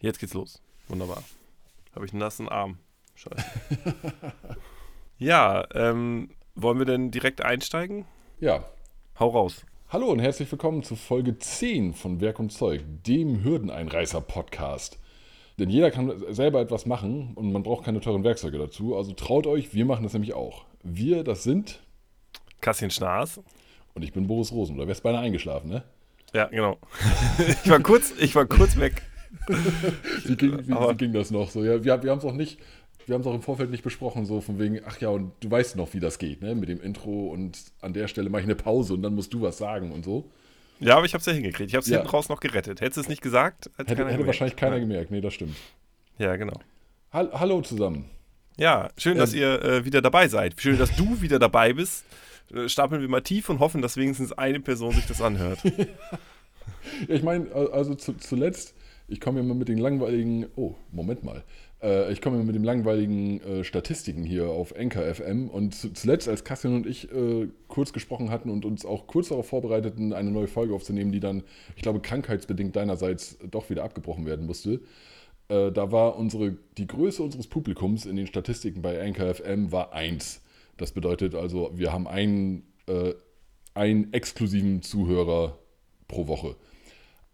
Jetzt geht's los. Wunderbar. Habe ich einen nassen Arm. Scheiße. ja, ähm, wollen wir denn direkt einsteigen? Ja. Hau raus. Hallo und herzlich willkommen zu Folge 10 von Werk und Zeug, dem Hürdeneinreißer-Podcast. Denn jeder kann selber etwas machen und man braucht keine teuren Werkzeuge dazu. Also traut euch, wir machen das nämlich auch. Wir, das sind. Kassian Schnaas. Und ich bin Boris Rosen. Da wärst beinahe eingeschlafen, ne? Ja, genau. ich, war kurz, ich war kurz weg. Wie, ging, wie, wie ging das noch so? Ja, wir, wir haben es auch nicht, wir haben es auch im Vorfeld nicht besprochen, so von wegen, ach ja, und du weißt noch, wie das geht, ne? Mit dem Intro und an der Stelle mache ich eine Pause und dann musst du was sagen und so. Ja, aber ich habe es ja hingekriegt. Ich habe es ja. hinten raus noch gerettet. Hättest du es nicht gesagt, hätte, hätte, hätte wahrscheinlich keiner gemerkt. Nee, das stimmt. Ja, genau. Hall Hallo zusammen. Ja, schön, ähm, dass ihr äh, wieder dabei seid. Schön, dass du wieder dabei bist. Äh, stapeln wir mal tief und hoffen, dass wenigstens eine Person sich das anhört. ja, ich meine, also zu, zuletzt, ich komme immer mit den langweiligen, oh, Moment mal, äh, ich komme mit den langweiligen äh, Statistiken hier auf Enker FM und zu, zuletzt, als Kassian und ich äh, kurz gesprochen hatten und uns auch kurz darauf vorbereiteten, eine neue Folge aufzunehmen, die dann, ich glaube, krankheitsbedingt deinerseits doch wieder abgebrochen werden musste, äh, da war unsere, die Größe unseres Publikums in den Statistiken bei Anchor FM war 1. Das bedeutet also, wir haben einen, äh, einen exklusiven Zuhörer pro Woche.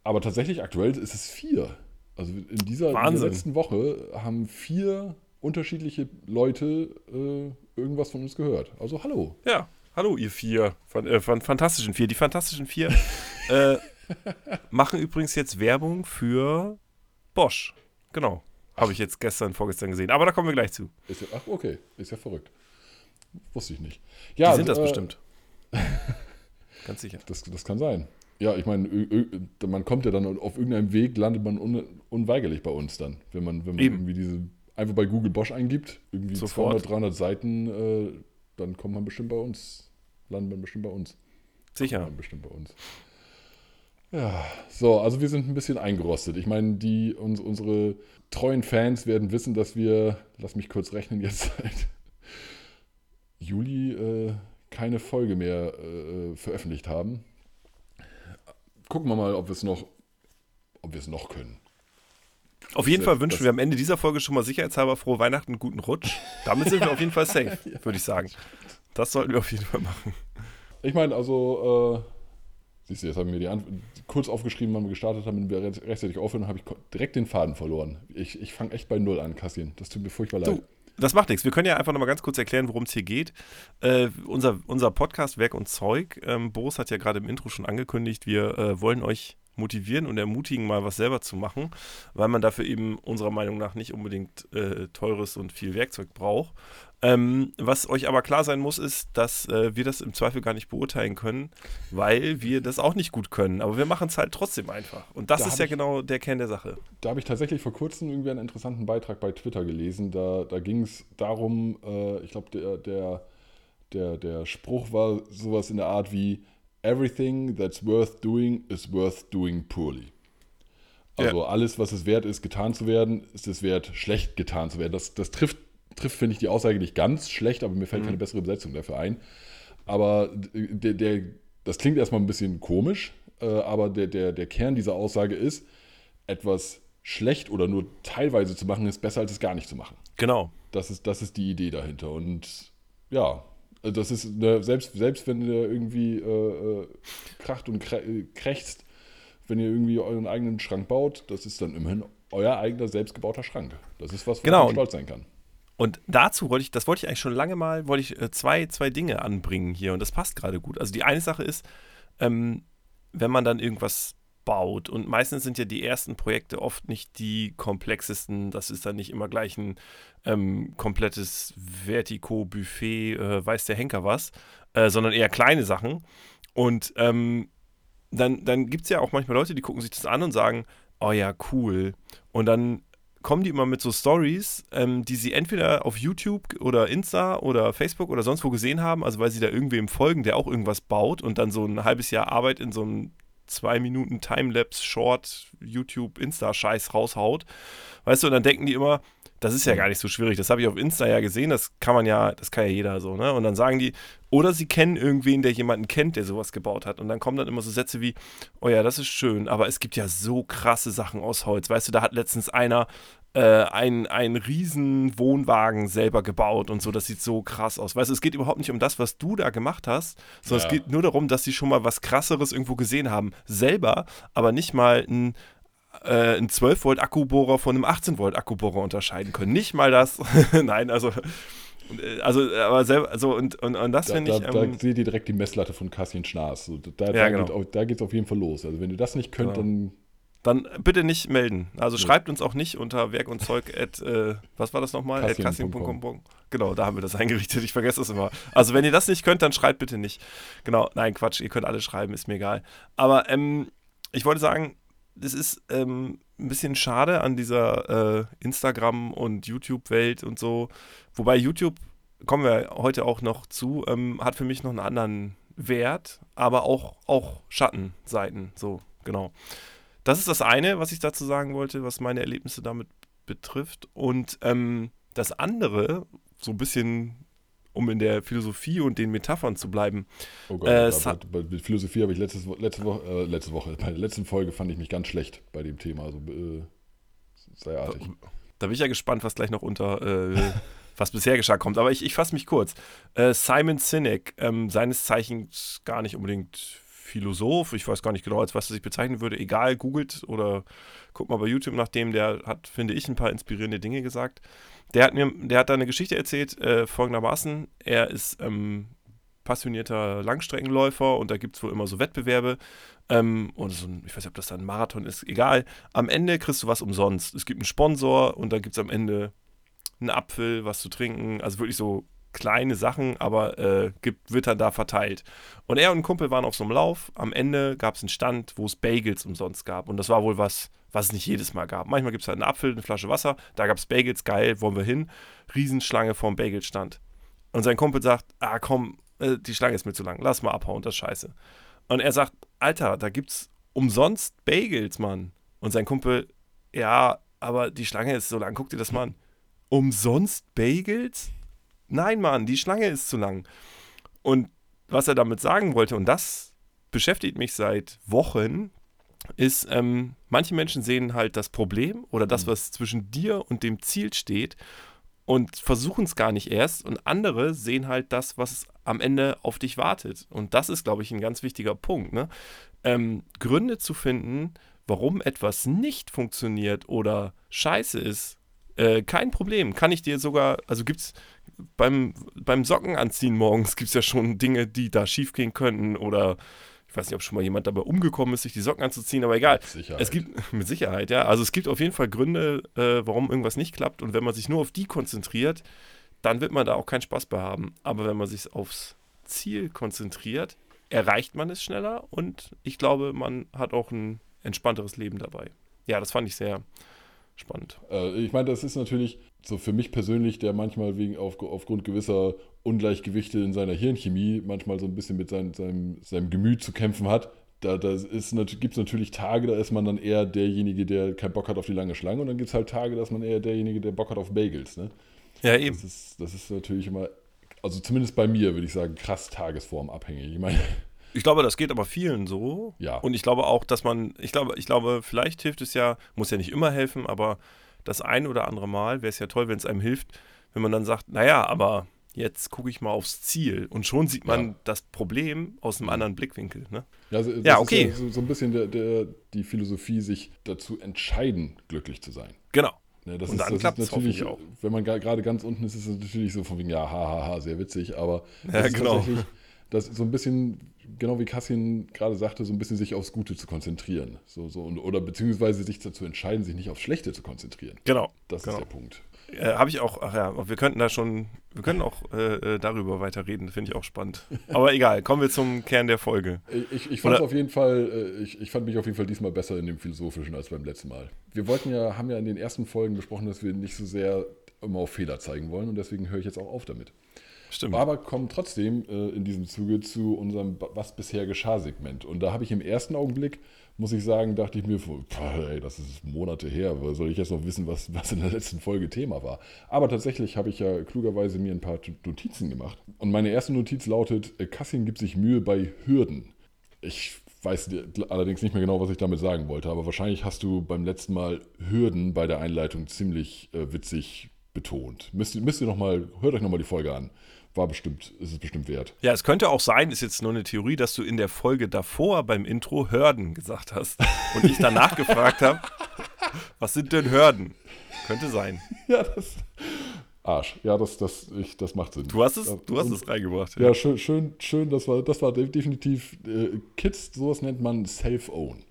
Aber tatsächlich aktuell ist es vier. Also in dieser, in dieser letzten Woche haben vier unterschiedliche Leute äh, irgendwas von uns gehört. Also hallo. Ja, hallo ihr vier. Von, äh, von Fantastischen Vier. Die Fantastischen Vier äh, machen übrigens jetzt Werbung für Bosch. Genau. Habe ich jetzt gestern, vorgestern gesehen. Aber da kommen wir gleich zu. Ja, ach, okay. Ist ja verrückt. Wusste ich nicht. Ja, Die sind das äh, bestimmt. Ganz sicher. Das, das kann sein. Ja, ich meine, man kommt ja dann auf irgendeinem Weg, landet man un, unweigerlich bei uns dann. Wenn man, wenn man irgendwie diese, einfach bei Google Bosch eingibt, irgendwie Sofort. 200, 300 Seiten, äh, dann kommt man bestimmt bei uns. Landet man bestimmt bei uns. Sicher. Kommt man bestimmt bei uns. Ja, so, also wir sind ein bisschen eingerostet. Ich meine, die, uns, unsere treuen Fans werden wissen, dass wir, lass mich kurz rechnen, jetzt seit Juli äh, keine Folge mehr äh, veröffentlicht haben. Gucken wir mal, ob wir es noch, ob wir es noch können. Auf jeden Fall wünschen wir am Ende dieser Folge schon mal sicherheitshalber frohe Weihnachten, guten Rutsch. Damit sind wir auf jeden Fall safe, würde ich sagen. Das sollten wir auf jeden Fall machen. Ich meine, also, äh, siehst du, jetzt haben wir die Ant kurz aufgeschrieben, wann wir gestartet haben, wenn wir rechtzeitig aufhören, habe ich direkt den Faden verloren. Ich, ich fange echt bei Null an, Kassien. Das tut mir furchtbar leid. Du, das macht nichts. Wir können ja einfach nochmal ganz kurz erklären, worum es hier geht. Äh, unser, unser Podcast Werk und Zeug. Ähm, Boris hat ja gerade im Intro schon angekündigt, wir äh, wollen euch motivieren und ermutigen, mal was selber zu machen, weil man dafür eben unserer Meinung nach nicht unbedingt äh, teures und viel Werkzeug braucht. Ähm, was euch aber klar sein muss, ist, dass äh, wir das im Zweifel gar nicht beurteilen können, weil wir das auch nicht gut können. Aber wir machen es halt trotzdem einfach. Und das da ist ja ich, genau der Kern der Sache. Da habe ich tatsächlich vor kurzem irgendwie einen interessanten Beitrag bei Twitter gelesen. Da, da ging es darum, äh, ich glaube, der, der, der, der Spruch war sowas in der Art wie Everything that's worth doing is worth doing poorly. Also ja. alles, was es wert ist, getan zu werden, ist es wert, schlecht getan zu werden. Das, das trifft trifft, finde ich, die Aussage nicht ganz schlecht, aber mir fällt mhm. keine bessere Besetzung dafür ein. Aber der, der, das klingt erstmal ein bisschen komisch, äh, aber der, der, der Kern dieser Aussage ist, etwas schlecht oder nur teilweise zu machen, ist besser, als es gar nicht zu machen. Genau. Das ist, das ist die Idee dahinter. Und ja, das ist, eine, selbst, selbst wenn ihr irgendwie äh, äh kracht und krächzt, wenn ihr irgendwie euren eigenen Schrank baut, das ist dann immerhin euer eigener selbstgebauter Schrank. Das ist was, wo genau. man stolz sein kann. Und dazu wollte ich, das wollte ich eigentlich schon lange mal, wollte ich äh, zwei, zwei Dinge anbringen hier und das passt gerade gut. Also die eine Sache ist, ähm, wenn man dann irgendwas baut und meistens sind ja die ersten Projekte oft nicht die komplexesten, das ist dann nicht immer gleich ein ähm, komplettes Vertico-Buffet, äh, weiß der Henker was, äh, sondern eher kleine Sachen. Und ähm, dann, dann gibt es ja auch manchmal Leute, die gucken sich das an und sagen, oh ja, cool. Und dann kommen die immer mit so Stories, ähm, die sie entweder auf YouTube oder Insta oder Facebook oder sonst wo gesehen haben, also weil sie da irgendwem folgen, der auch irgendwas baut und dann so ein halbes Jahr Arbeit in so einem zwei Minuten Timelapse, Short, YouTube, Insta-Scheiß raushaut. Weißt du, und dann denken die immer, Das ist ja gar nicht so schwierig. Das habe ich auf Insta ja gesehen. Das kann man ja, das kann ja jeder so, ne? Und dann sagen die, oder sie kennen irgendwen, der jemanden kennt, der sowas gebaut hat. Und dann kommen dann immer so Sätze wie, oh ja, das ist schön, aber es gibt ja so krasse Sachen aus Holz. Weißt du, da hat letztens einer äh, einen, einen riesen Wohnwagen selber gebaut und so. Das sieht so krass aus. Weißt du, es geht überhaupt nicht um das, was du da gemacht hast, sondern ja. es geht nur darum, dass sie schon mal was krasseres irgendwo gesehen haben. Selber, aber nicht mal ein äh, einen 12 Volt Akkubohrer von einem 18 Volt Akkubohrer unterscheiden können. Nicht mal das. Nein, also äh, also aber selber also und, und, und das finde ich da, ähm, da seht ihr direkt die Messlatte von Cassian Schnaas so, da, ja, da, genau. geht, da geht's auf jeden Fall los also wenn ihr das nicht könnt genau. dann dann bitte nicht melden also ja. schreibt uns auch nicht unter Werk und Zeug at, äh, was war das nochmal at genau da haben wir das eingerichtet ich vergesse das immer also wenn ihr das nicht könnt dann schreibt bitte nicht genau nein Quatsch ihr könnt alle schreiben ist mir egal aber ähm, ich wollte sagen das ist ähm, ein bisschen schade an dieser äh, Instagram- und YouTube-Welt und so. Wobei YouTube, kommen wir heute auch noch zu, ähm, hat für mich noch einen anderen Wert, aber auch, auch Schattenseiten. So, genau. Das ist das eine, was ich dazu sagen wollte, was meine Erlebnisse damit betrifft. Und ähm, das andere, so ein bisschen um in der Philosophie und den Metaphern zu bleiben. Oh Gott, äh, bei, bei, Philosophie habe ich letztes, letzte, Woche, äh, letzte Woche, bei der letzten Folge fand ich mich ganz schlecht bei dem Thema. Also äh, sei artig. Da bin ich ja gespannt, was gleich noch unter, äh, was bisher geschah kommt. Aber ich, ich fasse mich kurz. Äh, Simon Sinek, ähm, seines Zeichens gar nicht unbedingt Philosoph, ich weiß gar nicht genau, als was er sich bezeichnen würde. Egal, googelt oder guckt mal bei YouTube nach dem, der hat, finde ich, ein paar inspirierende Dinge gesagt. Der hat mir, der hat da eine Geschichte erzählt, äh, folgendermaßen. Er ist ähm, passionierter Langstreckenläufer und da gibt es wohl immer so Wettbewerbe. Ähm, und so ein, ich weiß nicht, ob das dann ein Marathon ist, egal. Am Ende kriegst du was umsonst. Es gibt einen Sponsor und da gibt es am Ende einen Apfel, was zu trinken. Also wirklich so kleine Sachen, aber äh, gibt, wird dann da verteilt. Und er und ein Kumpel waren auf so einem Lauf. Am Ende gab es einen Stand, wo es Bagels umsonst gab. Und das war wohl was, was es nicht jedes Mal gab. Manchmal gibt es halt einen Apfel, eine Flasche Wasser. Da gab es Bagels, geil, wollen wir hin. Riesenschlange vorm Bagelstand. Und sein Kumpel sagt, ah komm, äh, die Schlange ist mir zu lang, lass mal abhauen, das ist scheiße. Und er sagt, Alter, da gibt's umsonst Bagels, Mann. Und sein Kumpel, ja, aber die Schlange ist so lang, guck dir das mal an. Umsonst Bagels? Nein, Mann, die Schlange ist zu lang. Und was er damit sagen wollte, und das beschäftigt mich seit Wochen, ist, ähm, manche Menschen sehen halt das Problem oder das, mhm. was zwischen dir und dem Ziel steht und versuchen es gar nicht erst. Und andere sehen halt das, was am Ende auf dich wartet. Und das ist, glaube ich, ein ganz wichtiger Punkt. Ne? Ähm, Gründe zu finden, warum etwas nicht funktioniert oder scheiße ist, äh, kein Problem. Kann ich dir sogar, also gibt es beim, beim Sockenanziehen morgens gibt es ja schon Dinge, die da schief gehen könnten oder ich weiß nicht, ob schon mal jemand dabei umgekommen ist, sich die Socken anzuziehen, aber egal. Mit Sicherheit. Es gibt, mit Sicherheit, ja. Also es gibt auf jeden Fall Gründe, äh, warum irgendwas nicht klappt. Und wenn man sich nur auf die konzentriert, dann wird man da auch keinen Spaß bei haben. Aber wenn man sich aufs Ziel konzentriert, erreicht man es schneller und ich glaube, man hat auch ein entspannteres Leben dabei. Ja, das fand ich sehr, spannend. Äh, ich meine, das ist natürlich so für mich persönlich, der manchmal wegen auf, aufgrund gewisser Ungleichgewichte in seiner Hirnchemie manchmal so ein bisschen mit sein, seinem, seinem Gemüt zu kämpfen hat. Da, da gibt es natürlich Tage, da ist man dann eher derjenige, der keinen Bock hat auf die lange Schlange und dann gibt es halt Tage, da ist man eher derjenige, der Bock hat auf Bagels. Ne? Ja, eben. Das ist, das ist natürlich immer, also zumindest bei mir würde ich sagen, krass tagesformabhängig. Ich meine, ich glaube, das geht aber vielen so. Ja. Und ich glaube auch, dass man, ich glaube, ich glaube, vielleicht hilft es ja, muss ja nicht immer helfen, aber das ein oder andere Mal wäre es ja toll, wenn es einem hilft, wenn man dann sagt, naja, aber jetzt gucke ich mal aufs Ziel und schon sieht man ja. das Problem aus einem anderen Blickwinkel. Ne? Ja, also ja okay. Ja so, so, ein bisschen der, der, die Philosophie, sich dazu entscheiden, glücklich zu sein. Genau. Ja, und dann klappt es natürlich auch. Wenn man gerade ganz unten ist, ist es natürlich so von wegen, ja, hahaha, sehr witzig, aber ja, genau. tatsächlich das so ein bisschen, genau wie Kassin gerade sagte, so ein bisschen sich aufs Gute zu konzentrieren. So, so, und, oder beziehungsweise sich dazu entscheiden, sich nicht aufs Schlechte zu konzentrieren. Genau. Das genau. ist der Punkt. Äh, Habe ich auch, ach ja, wir könnten da schon, wir können auch äh, äh darüber weiterreden, finde ich auch spannend. Aber egal, kommen wir zum Kern der Folge. Ich, ich fand auf jeden Fall, äh, ich, ich fand mich auf jeden Fall diesmal besser in dem Philosophischen als beim letzten Mal. Wir wollten ja, haben ja in den ersten Folgen besprochen, dass wir nicht so sehr immer auf Fehler zeigen wollen und deswegen höre ich jetzt auch auf damit. Stimmt. Aber kommen trotzdem äh, in diesem Zuge zu unserem Was bisher geschah-Segment. Und da habe ich im ersten Augenblick, muss ich sagen, dachte ich mir, ey, das ist Monate her, soll ich jetzt noch wissen, was, was in der letzten Folge Thema war. Aber tatsächlich habe ich ja klugerweise mir ein paar Notizen gemacht. Und meine erste Notiz lautet, äh, Kassin gibt sich Mühe bei Hürden. Ich weiß allerdings nicht mehr genau, was ich damit sagen wollte, aber wahrscheinlich hast du beim letzten Mal Hürden bei der Einleitung ziemlich äh, witzig betont. Müsst, müsst ihr noch mal, hört euch nochmal die Folge an. War bestimmt, ist es bestimmt wert. Ja, es könnte auch sein, ist jetzt nur eine Theorie, dass du in der Folge davor beim Intro Hürden gesagt hast und ich danach gefragt habe, was sind denn Hürden? Könnte sein. Ja, das. Arsch. Ja, das, das, ich, das macht Sinn. Du hast es, Ja, du hast und- es reingebracht. Ja, schön, schön, schön. Das war, das war de- definitiv äh, Kids, sowas nennt man Self-Own.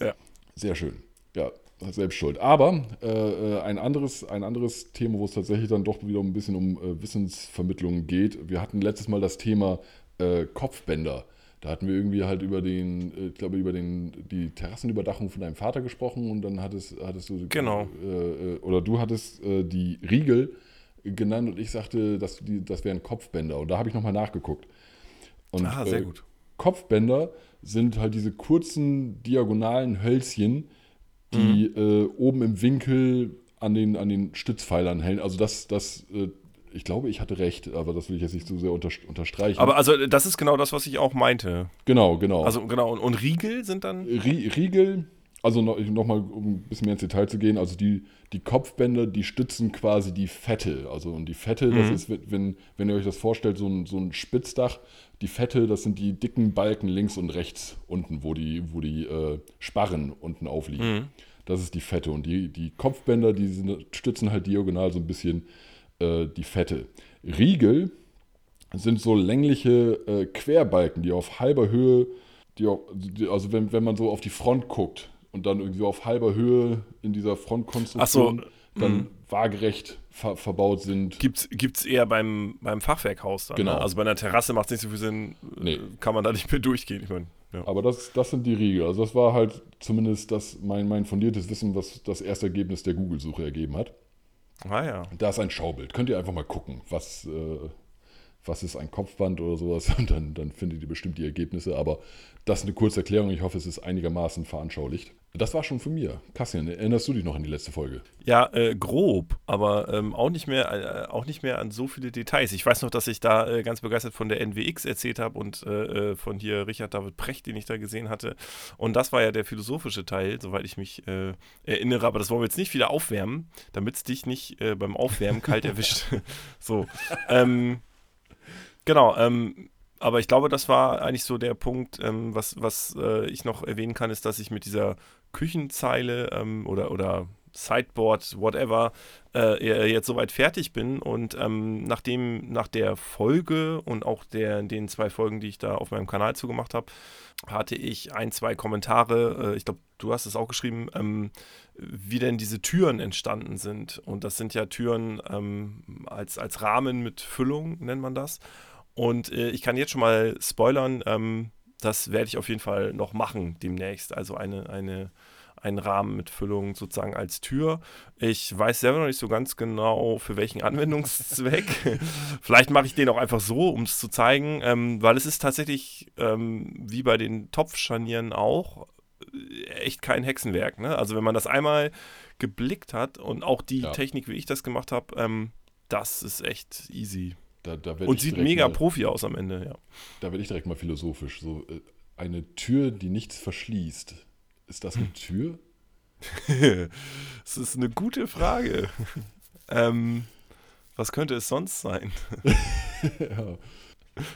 Ja. Sehr schön. Ja, selbst schuld. Aber äh, äh, ein, anderes, ein anderes Thema, wo es tatsächlich dann doch wieder ein bisschen um äh, Wissensvermittlung geht. Wir hatten letztes Mal das Thema äh, Kopfbänder. Da hatten wir irgendwie halt über den, äh, ich glaube, über den, die Terrassenüberdachung von deinem Vater gesprochen und dann hattest, hattest du, Genau. äh, oder du hattest die Riegel genannt und ich sagte, dass die, das wären Kopfbänder. Und da habe ich nochmal nachgeguckt. Und, Ah, sehr gut. Kopfbänder sind halt diese kurzen diagonalen Hölzchen, die äh, oben im Winkel an den, an den Stützpfeilern hängen. Also das, das äh, ich glaube, ich hatte recht, aber das will ich jetzt nicht so sehr unter, unterstreichen. Aber also das ist genau das, was ich auch meinte. genau, genau. Also genau, und, und Riegel sind dann. Rie- Riegel, also noch, noch mal, um ein bisschen mehr ins Detail zu gehen, also die, die Kopfbänder, die stützen quasi die Fette. Also und die Fette, das Mhm. ist, wenn, wenn ihr euch das vorstellt, so ein, so ein Spitzdach, die Fette, das sind die dicken Balken links und rechts unten, wo die, wo die äh, Sparren unten aufliegen. Mhm. Das ist die Fette. Und die, die Kopfbänder, die sind, stützen halt diagonal so ein bisschen äh, die Fette. Riegel sind so längliche äh, Querbalken, die auf halber Höhe, die also wenn, wenn man so auf die Front guckt und dann irgendwie auf halber Höhe in dieser Frontkonstruktion so, dann waagerecht ver verbaut sind. Gibt's, gibt's eher beim, beim Fachwerkhaus dann. Genau. Ne? Also bei einer Terrasse macht es nicht so viel Sinn, Nee. äh, kann man da nicht mehr durchgehen. Ich meine, ja. Aber das, das sind die Riegel. Also das war halt zumindest das, mein, mein fundiertes Wissen, was das erste Ergebnis der Google-Suche ergeben hat. Ah ja. Da ist ein Schaubild. Könnt ihr einfach mal gucken, was, äh, was ist ein Kopfband oder sowas. Und dann, dann findet ihr bestimmt die Ergebnisse. Aber das ist eine kurze Erklärung. Ich hoffe, es ist einigermaßen veranschaulicht. Das war schon von mir. Kassian, erinnerst du dich noch an die letzte Folge? Ja, äh, grob, aber ähm, auch, nicht mehr, äh, auch nicht mehr an so viele Details. Ich weiß noch, dass ich da äh, ganz begeistert von der NWX erzählt habe und äh, äh, von hier Richard David Precht, den ich da gesehen hatte. Und das war ja der philosophische Teil, soweit ich mich äh, erinnere. Aber das wollen wir jetzt nicht wieder aufwärmen, damit es dich nicht beim Aufwärmen kalt erwischt. so. Ähm, genau, ähm, aber ich glaube, das war eigentlich so der Punkt, ähm, was, was äh, ich noch erwähnen kann, ist, dass ich mit dieser Küchenzeile ähm, oder, oder Sideboard, whatever, äh, jetzt soweit fertig bin. Und ähm, nachdem, nach der Folge und auch der, den zwei Folgen, die ich da auf meinem Kanal zugemacht habe, hatte ich ein, zwei Kommentare, äh, ich glaube, du hast es auch geschrieben, ähm, wie denn diese Türen entstanden sind. Und das sind ja Türen ähm, als, als Rahmen mit Füllung, nennt man das. Und äh, ich kann jetzt schon mal spoilern, ähm, das werde ich auf jeden Fall noch machen demnächst. Also eine, eine, einen Rahmen mit Füllung sozusagen als Tür. Ich weiß selber noch nicht so ganz genau, für welchen Anwendungszweck. Vielleicht mache ich den auch einfach so, um es zu zeigen, ähm, weil es ist tatsächlich ähm, wie bei den Topfscharnieren auch äh, echt kein Hexenwerk. Ne? Also wenn man das einmal geblickt hat und auch die Ja. Technik, wie ich das gemacht habe, ähm, das ist echt easy. Da, da Und sieht mega mal, Profi aus am Ende, ja. Da werde ich direkt mal philosophisch. So, äh, eine Tür, die nichts verschließt. Ist das eine Tür? das ist eine gute Frage. ähm, was könnte es sonst sein? ja.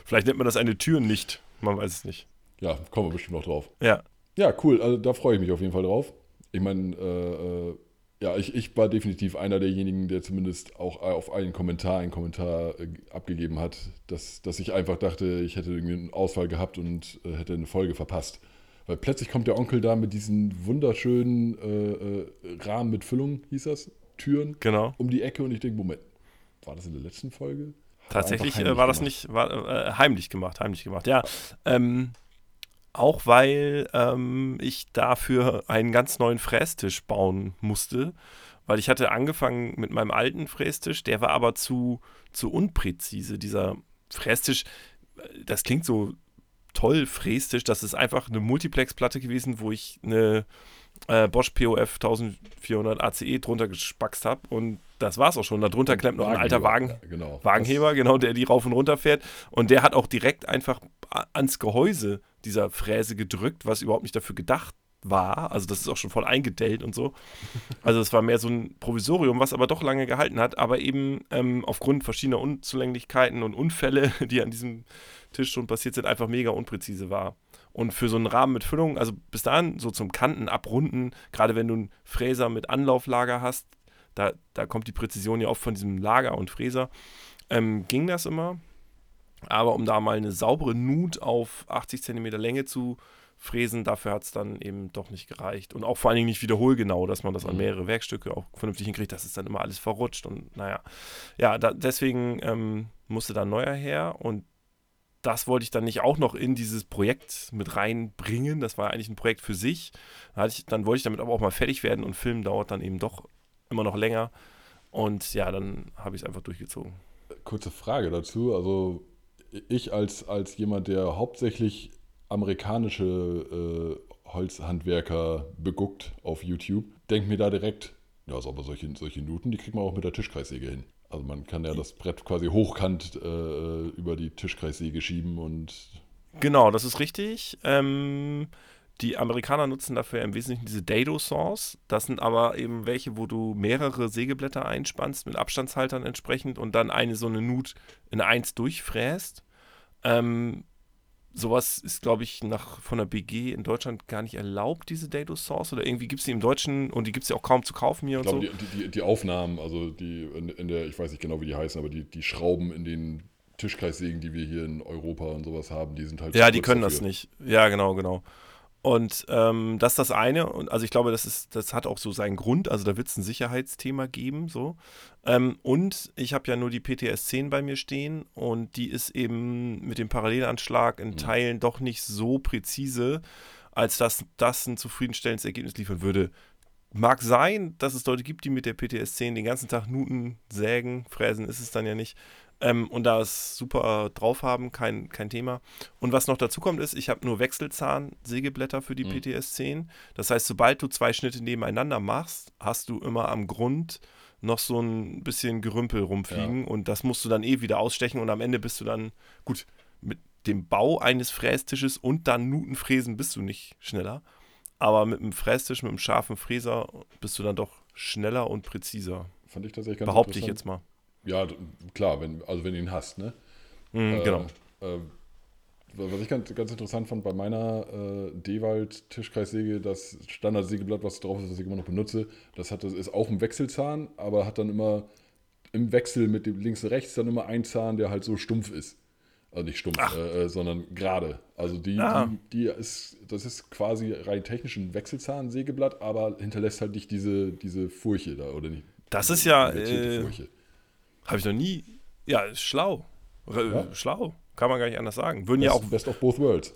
Vielleicht nennt man das eine Tür nicht. Man weiß es nicht. ja, kommen wir bestimmt noch drauf. Ja. Ja, cool. Also da freue ich mich auf jeden Fall drauf. Ich meine, äh, äh, ja, ich, ich war definitiv einer derjenigen, der zumindest auch auf einen Kommentar einen Kommentar äh, abgegeben hat, dass, dass ich einfach dachte, ich hätte irgendwie einen Ausfall gehabt und äh, hätte eine Folge verpasst. Weil plötzlich kommt der Onkel da mit diesen wunderschönen äh, äh, Rahmen mit Füllung, hieß das, Türen, Genau. um die Ecke und ich denke, Moment, war das in der letzten Folge? Tatsächlich äh, war das nicht, war äh, heimlich gemacht, heimlich gemacht. Ja. Ähm, Auch weil ähm, ich dafür einen ganz neuen Frästisch bauen musste. Weil ich hatte angefangen mit meinem alten Frästisch, der war aber zu, zu unpräzise. Dieser Frästisch, das klingt so toll Frästisch, das ist einfach eine Multiplex-Platte gewesen, wo ich eine äh, Bosch POF 1400 ACE drunter gespackst habe und das war es auch schon. Darunter klemmt noch ein alter Wagen, ja, genau. Wagenheber, genau, der die rauf und runter fährt. Und der hat auch direkt einfach ans Gehäuse dieser Fräse gedrückt, was überhaupt nicht dafür gedacht war. Also das ist auch schon voll eingedellt und so. Also es war mehr so ein Provisorium, was aber doch lange gehalten hat, aber eben ähm, aufgrund verschiedener Unzulänglichkeiten und Unfälle, die an diesem Tisch schon passiert sind, einfach mega unpräzise war. Und für so einen Rahmen mit Füllung, also bis dahin so zum Kanten abrunden, gerade wenn du einen Fräser mit Anlauflager hast, da, da kommt die Präzision ja oft von diesem Lager und Fräser, ähm, ging das immer. Aber um da mal eine saubere Nut auf 80 cm Länge zu fräsen, dafür hat es dann eben doch nicht gereicht. Und auch vor allen Dingen nicht wiederholgenau, dass man das an mhm. mehrere Werkstücke auch vernünftig hinkriegt. Das ist dann immer alles verrutscht. Und naja, ja, da, deswegen ähm, musste da neuer her. Und das wollte ich dann nicht auch noch in dieses Projekt mit reinbringen. Das war eigentlich ein Projekt für sich. Dann, ich, dann wollte ich damit aber auch mal fertig werden und Film dauert dann eben doch immer noch länger. Und ja, dann habe ich es einfach durchgezogen. Kurze Frage dazu. Also ich als, als jemand, der hauptsächlich amerikanische äh, Holzhandwerker beguckt auf YouTube, denke mir da direkt, ja, also aber solche, solche Nuten, die kriegt man auch mit der Tischkreissäge hin. Also man kann ja das Brett quasi hochkant äh, über die Tischkreissäge schieben und. Genau, das ist richtig. Ähm, die Amerikaner nutzen dafür im Wesentlichen diese Dado-Saws. Das sind aber eben welche, wo du mehrere Sägeblätter einspannst mit Abstandshaltern entsprechend und dann eine so eine Nut in eins durchfräst. Ähm, sowas ist, glaube ich, nach, von der BG in Deutschland gar nicht erlaubt, diese Dado Sauce. Oder irgendwie gibt es die im Deutschen und die gibt es ja auch kaum zu kaufen hier ich und glaube, so. Die, die, die, Aufnahmen, also die in, in, der, ich weiß nicht genau, wie die heißen, aber die, die Schrauben in den Tischkreissägen, die wir hier in Europa und sowas haben, die sind halt. Ja, die können dafür. das nicht. Ja, genau, genau. Und ähm, das ist das eine. Und also ich glaube, das ist, das hat auch so seinen Grund. Also da wird es ein Sicherheitsthema geben. So. Ähm, und ich habe ja nur die PTS 10 bei mir stehen und die ist eben mit dem Parallelanschlag in mhm. Teilen doch nicht so präzise, als dass das ein zufriedenstellendes Ergebnis liefern würde. Mag sein, dass es Leute gibt, die mit der PTS 10 den ganzen Tag Nuten sägen, fräsen ist es dann ja nicht. Ähm, und da es super drauf haben, kein, kein Thema. Und was noch dazu kommt, ist, ich habe nur Wechselzahn-Sägeblätter für die mhm. PTS 10. Das heißt, sobald du zwei Schnitte nebeneinander machst, hast du immer am Grund noch so ein bisschen Gerümpel rumfliegen ja. und das musst du dann eh wieder ausstechen und am Ende bist du dann, gut, mit dem Bau eines Frästisches und dann Nutenfräsen bist du nicht schneller. Aber mit einem Frästisch, mit einem scharfen Fräser bist du dann doch schneller und präziser. Fand ich tatsächlich ganz Behaupte ich jetzt mal. Ja, klar, wenn, also wenn du ihn hast, ne? Mhm, äh, genau. Äh, was ich ganz, ganz interessant fand bei meiner äh, Dewald-Tischkreissäge, das Standard-Sägeblatt, was drauf ist, was ich immer noch benutze, das hat, das ist auch ein Wechselzahn, aber hat dann immer im Wechsel mit dem links und rechts dann immer ein Zahn, der halt so stumpf ist. Also nicht stumpf, äh, äh, sondern gerade. Also die, ah. die, die, ist, das ist quasi rein technisch ein Wechselzahn-Sägeblatt, aber hinterlässt halt nicht diese, diese Furche da, oder nicht? Das ist ja. Äh, habe ich noch nie. Ja, schlau. Ja? Schlau. Kann man gar nicht anders sagen. Würden best, ja auch. Best of both worlds.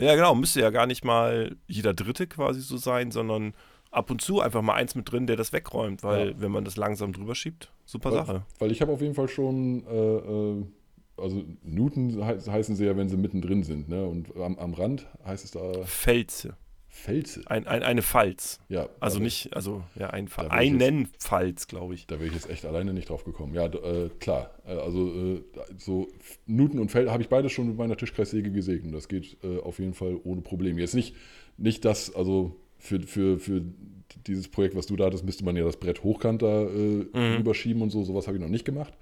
Ja, genau. Müsste ja gar nicht mal jeder Dritte quasi so sein, sondern ab und zu einfach mal eins mit drin, der das wegräumt, weil ja. wenn man das langsam drüber schiebt, super weil, Sache. Weil ich habe auf jeden Fall schon, äh, äh, also Newton heißen sie ja, wenn sie mittendrin sind, ne? Und am, am Rand heißt es da. Felze. Felze. Ein, ein, eine Falz. Ja. Also nicht, also ja, ein Fall. Einen jetzt, Falz, glaube ich. Da wäre ich jetzt echt alleine nicht drauf gekommen. Ja, äh, klar. Äh, also äh, so Nuten und Feld habe ich beides schon mit meiner Tischkreissäge gesegnet. Das geht äh, auf jeden Fall ohne Probleme. Jetzt nicht, nicht das, also für, für, für dieses Projekt, was du da hattest, müsste man ja das Brett hochkant da äh, mhm. überschieben und so. Sowas habe ich noch nicht gemacht.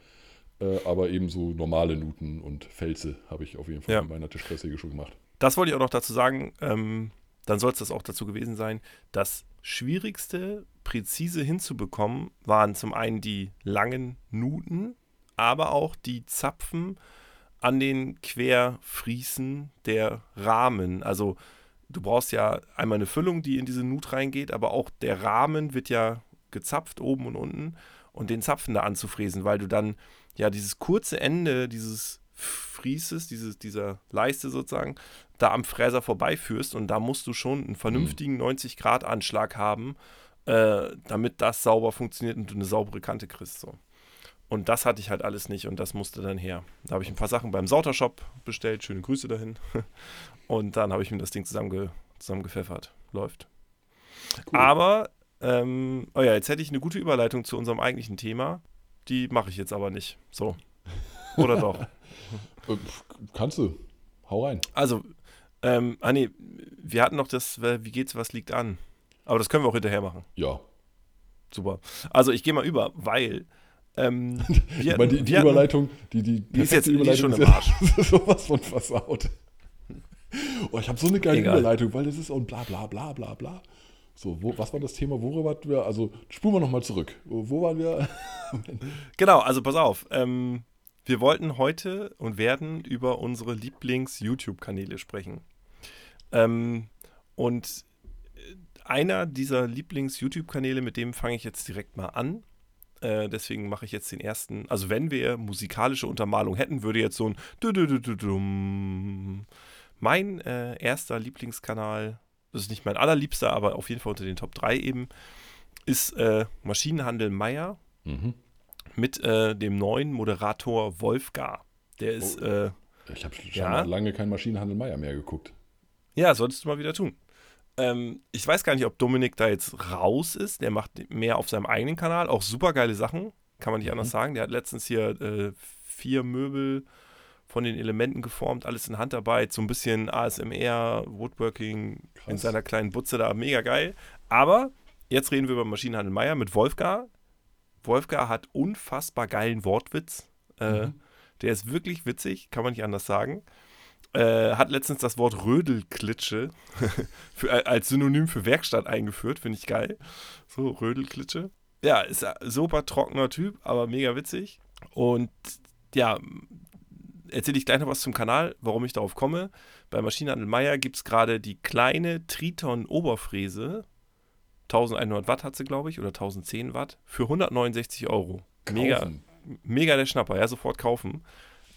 Äh, aber eben so normale Nuten und Felze habe ich auf jeden Fall ja. mit meiner Tischkreissäge schon gemacht. Das wollte ich auch noch dazu sagen. Ähm, dann soll es das auch dazu gewesen sein. Das Schwierigste, präzise hinzubekommen, waren zum einen die langen Nuten, aber auch die Zapfen an den Querfriesen der Rahmen. Also du brauchst ja einmal eine Füllung, die in diese Nut reingeht, aber auch der Rahmen wird ja gezapft oben und unten und den Zapfen da anzufräsen, weil du dann ja dieses kurze Ende dieses Frieses, dieses, dieser Leiste sozusagen, da am Fräser vorbeiführst und da musst du schon einen vernünftigen Mhm. 90-Grad-Anschlag haben, äh, damit das sauber funktioniert und du eine saubere Kante kriegst. So. Und das hatte ich halt alles nicht und das musste dann her. Da habe ich ein paar Sachen beim Sauter-Shop bestellt, schöne Grüße dahin. Und dann habe ich mir das Ding zusammenge zusammengepfeffert. Läuft. Cool. Aber, ähm, oh ja, jetzt hätte ich eine gute Überleitung zu unserem eigentlichen Thema. Die mache ich jetzt aber nicht. So. Oder doch? Äh, Kannst du. Hau rein. Also, ähm, ah nee, wir hatten noch das, wie geht's, was liegt an? Aber das können wir auch hinterher machen. Ja. Super. Also ich gehe mal über, weil ähm, wir, ich meine, die, die hatten- Überleitung, die, die, Die ist jetzt perfekte die schon im Überleitung Arsch. ist sowas von versaut. Oh, ich habe so eine geile Egal. Überleitung, weil das ist und bla bla bla bla bla. So, wo, was war das Thema? Worüber wir? Also, spulen wir nochmal zurück. Wo, wo waren wir? Genau, also pass auf. Ähm, wir wollten heute und werden über unsere Lieblings-YouTube-Kanäle sprechen. Ähm, und äh, einer dieser Lieblings-YouTube-Kanäle, mit dem fange ich jetzt direkt mal an. Äh, deswegen mache ich jetzt den ersten. Also, wenn wir musikalische Untermalung hätten, würde jetzt so ein. Mein äh, erster Lieblingskanal, das ist nicht mein allerliebster, aber auf jeden Fall unter den Top 3 eben, ist äh, Maschinenhandel Meier Mhm. Mit äh, dem neuen Moderator Wolfgar. Der ist, Oh. äh, Ich habe schon Ja? lange kein Maschinenhandel Meier mehr geguckt. ja, solltest du mal wieder tun. Ähm, ich weiß gar nicht, ob Dominik da jetzt raus ist. Der macht mehr auf seinem eigenen Kanal. Auch super geile Sachen, kann man nicht anders sagen. Der hat letztens hier äh, vier Möbel von den Elementen geformt, alles in Handarbeit, so ein bisschen ASMR, Woodworking in Krass. seiner kleinen Butze da, mega geil. Aber jetzt reden wir über Maschinenhandel Meier mit Wolfgar. Wolfgar hat unfassbar geilen Wortwitz. Äh, Mhm. Der ist wirklich witzig, kann man nicht anders sagen. Äh, hat letztens das Wort Rödelklitsche für, äh, als Synonym für Werkstatt eingeführt, finde ich geil. So, Rödelklitsche. Ja, ist ein super trockener Typ, aber mega witzig. Und ja, erzähle ich gleich noch was zum Kanal, warum ich darauf komme. Bei Maschinenhandel Meier gibt es gerade die kleine Triton-Oberfräse. 1100 Watt hat sie, glaube ich, oder 1010 Watt, für 169 Euro. Mega, Kaufen. mega der Schnapper, ja, sofort kaufen.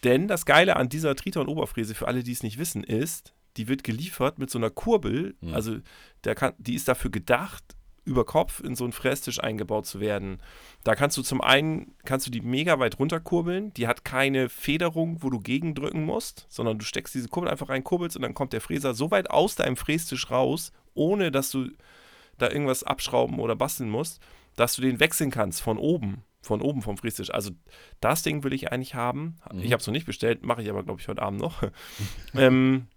Denn das Geile an dieser Triton-Oberfräse, für alle, die es nicht wissen, ist, die wird geliefert mit so einer Kurbel, Hm. also kann, die ist dafür gedacht, über Kopf in so einen Frästisch eingebaut zu werden. Da kannst du zum einen, kannst du die mega weit runterkurbeln, die hat keine Federung, wo du gegendrücken musst, sondern du steckst diese Kurbel einfach rein, kurbelst und dann kommt der Fräser so weit aus deinem Frästisch raus, ohne dass du da irgendwas abschrauben oder basteln musst, dass du den wechseln kannst von oben, von oben vom Frästisch. Also das Ding will ich eigentlich haben. Mhm. Ich habe es noch nicht bestellt, mache ich aber, glaube ich, heute Abend noch. ähm,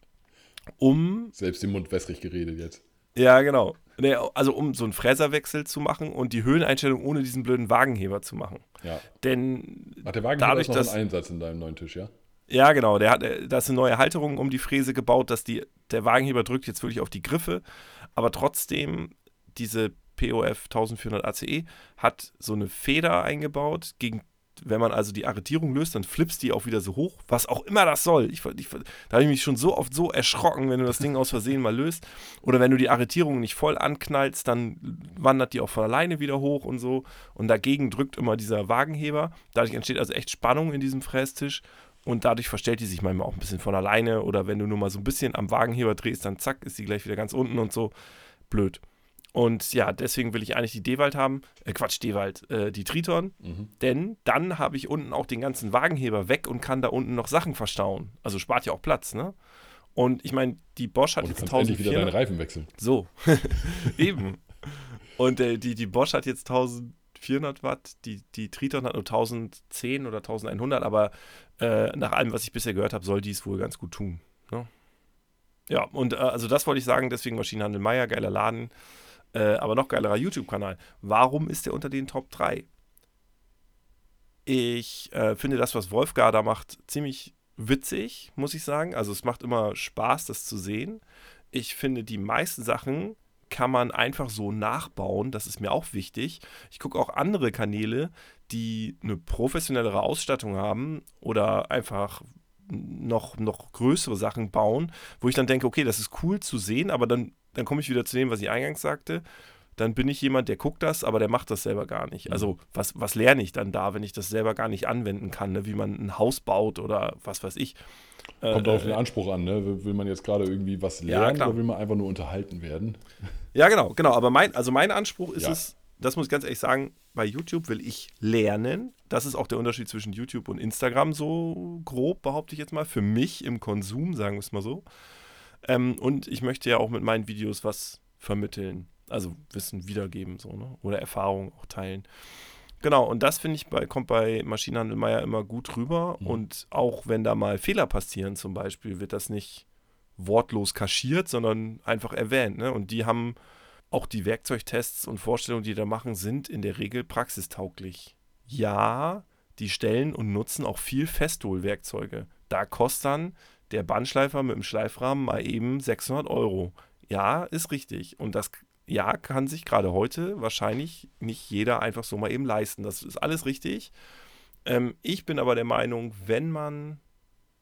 um, Selbst im Mund wässrig geredet jetzt. ja genau, nee, also um so einen Fräserwechsel zu machen und die Höheneinstellung ohne diesen blöden Wagenheber zu machen. Ja. Denn Hat der Wagen Dadurch, noch dass- einen Einsatz in deinem neuen Tisch, ja? Ja, genau. Der hat, äh, da ist eine neue Halterung um die Fräse gebaut, dass die, der Wagenheber drückt jetzt wirklich auf die Griffe. Aber trotzdem, diese POF 1400 ACE hat so eine Feder eingebaut, gegen, wenn man also die Arretierung löst, dann flippst die auch wieder so hoch, was auch immer das soll. Ich, ich, da habe ich mich schon so oft so erschrocken, wenn du das Ding aus Versehen mal löst. Oder wenn du die Arretierung nicht voll anknallst, dann wandert die auch von alleine wieder hoch und so. Und dagegen drückt immer dieser Wagenheber. Dadurch entsteht also echt Spannung in diesem Frästisch. Und dadurch verstellt die sich manchmal auch ein bisschen von alleine. Oder wenn du nur mal so ein bisschen am Wagenheber drehst, dann zack, ist die gleich wieder ganz unten und so. Blöd. Und ja, deswegen will ich eigentlich die Dewald haben. Äh, Quatsch, Dewald, äh, die Triton. Mhm. Denn dann habe ich unten auch den ganzen Wagenheber weg und kann da unten noch Sachen verstauen. Also spart ja auch Platz, ne? Und ich meine, die Bosch hat du jetzt kannst endlich wieder 1400. deine Reifen wechseln. So, eben. Und äh, die, die Bosch hat jetzt 1400 Watt, die, die Triton hat nur 1010 oder 1100, aber äh, nach allem, was ich bisher gehört habe, soll die es wohl ganz gut tun. Ne? Ja, und äh, also das wollte ich sagen, deswegen Maschinenhandel Meier, geiler Laden, äh, aber noch geilerer YouTube-Kanal. Warum ist der unter den Top 3? Ich äh, finde das, was Wolfgar da macht, ziemlich witzig, muss ich sagen. Also es macht immer Spaß, das zu sehen. Ich finde, die meisten Sachen kann man einfach so nachbauen. Das ist mir auch wichtig. Ich gucke auch andere Kanäle, die eine professionellere Ausstattung haben oder einfach noch, noch größere Sachen bauen, wo ich dann denke, okay, das ist cool zu sehen, aber dann, dann komme ich wieder zu dem, was ich eingangs sagte. dann bin ich jemand, der guckt das, aber der macht das selber gar nicht. Also was, was lerne ich dann da, wenn ich das selber gar nicht anwenden kann, ne? wie man ein Haus baut oder was weiß ich. Kommt auf den Anspruch an, ne? Will man jetzt gerade irgendwie was lernen klar. oder will man einfach nur unterhalten werden? Ja, genau, genau. Aber mein, also mein Anspruch ist Ja. es, das muss ich ganz ehrlich sagen, bei YouTube will ich lernen. Das ist auch der Unterschied zwischen YouTube und Instagram, so grob, behaupte ich jetzt mal, für mich im Konsum, sagen wir es mal so. Ähm, und ich möchte ja auch mit meinen Videos was vermitteln. Also Wissen wiedergeben, so, ne? Oder Erfahrungen auch teilen. Genau, und das finde ich bei, kommt bei Maschinenhandel Meier immer gut rüber. Mhm. Und auch wenn da mal Fehler passieren, zum Beispiel, wird das nicht wortlos kaschiert, sondern einfach erwähnt. Ne? Und die haben auch die Werkzeugtests und Vorstellungen, die da machen, sind in der Regel praxistauglich. Ja, die stellen und nutzen auch viel Festool-Werkzeuge. Da kostet dann der Bandschleifer mit dem Schleifrahmen mal eben 600 Euro. Ja, ist richtig. Und das ja, kann sich gerade heute wahrscheinlich nicht jeder einfach so mal eben leisten. Das ist alles richtig. Ähm, ich bin aber der Meinung, wenn man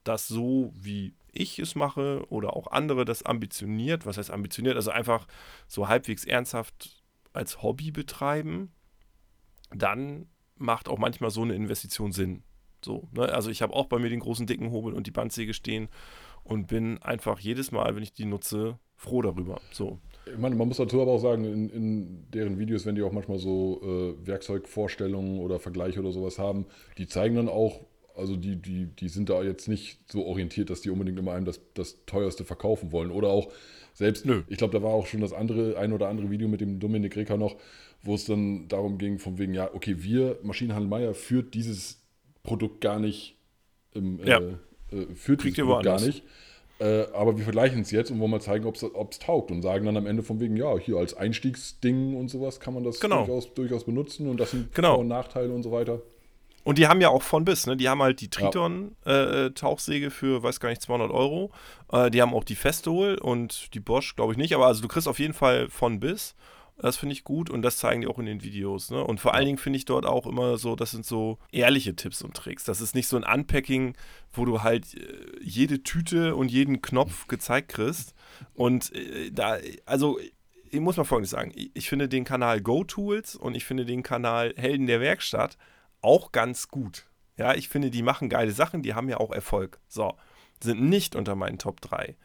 das so wie ich es mache oder auch andere das ambitioniert, was heißt ambitioniert, also einfach so halbwegs ernsthaft als Hobby betreiben, dann macht auch manchmal so eine Investition Sinn. So, ne? Also ich habe auch bei mir den großen dicken Hobel und die Bandsäge stehen und bin einfach jedes Mal, wenn ich die nutze, froh darüber. So. Ich meine, man muss dazu aber auch sagen, in, in deren Videos, wenn die auch manchmal so äh, Werkzeugvorstellungen oder Vergleiche oder sowas haben, die zeigen dann auch, also die, die, die sind da jetzt nicht so orientiert, dass die unbedingt immer einem das, das teuerste verkaufen wollen. Oder auch selbst, Nö. ich glaube, da war auch schon das andere, ein oder andere Video mit dem Dominik Reker noch, wo es dann darum ging, von wegen, ja, okay, wir, Maschinenhandel Meier, führt dieses Produkt gar nicht, im, Ja. äh, äh, führt Kriegt dieses Produkt gar nicht. Äh, aber wir vergleichen es jetzt und wollen mal zeigen, ob es taugt und sagen dann am Ende von wegen, ja, hier als Einstiegsding und sowas kann man das Genau. durchaus, durchaus benutzen und das sind Genau. Vor- und Nachteile und so weiter. Und die haben ja auch von bis, ne? Die haben halt die Triton-Tauchsäge für, weiß gar nicht, 200 Euro. Äh, die haben auch die Festool und die Bosch, glaube ich nicht. Aber also du kriegst auf jeden Fall von bis. Das finde ich gut und das zeigen die auch in den Videos. Ne? Und vor allen Dingen finde ich dort auch immer so, das sind so ehrliche Tipps und Tricks. Das ist nicht so ein Unpacking, wo du halt äh, jede Tüte und jeden Knopf gezeigt kriegst. Und äh, da, also ich muss mal Folgendes sagen. Ich, ich finde den Kanal GoTools und ich finde den Kanal Helden der Werkstatt auch ganz gut. Ja, ich finde, die machen geile Sachen, die haben ja auch Erfolg. So, sind nicht unter meinen Top 3.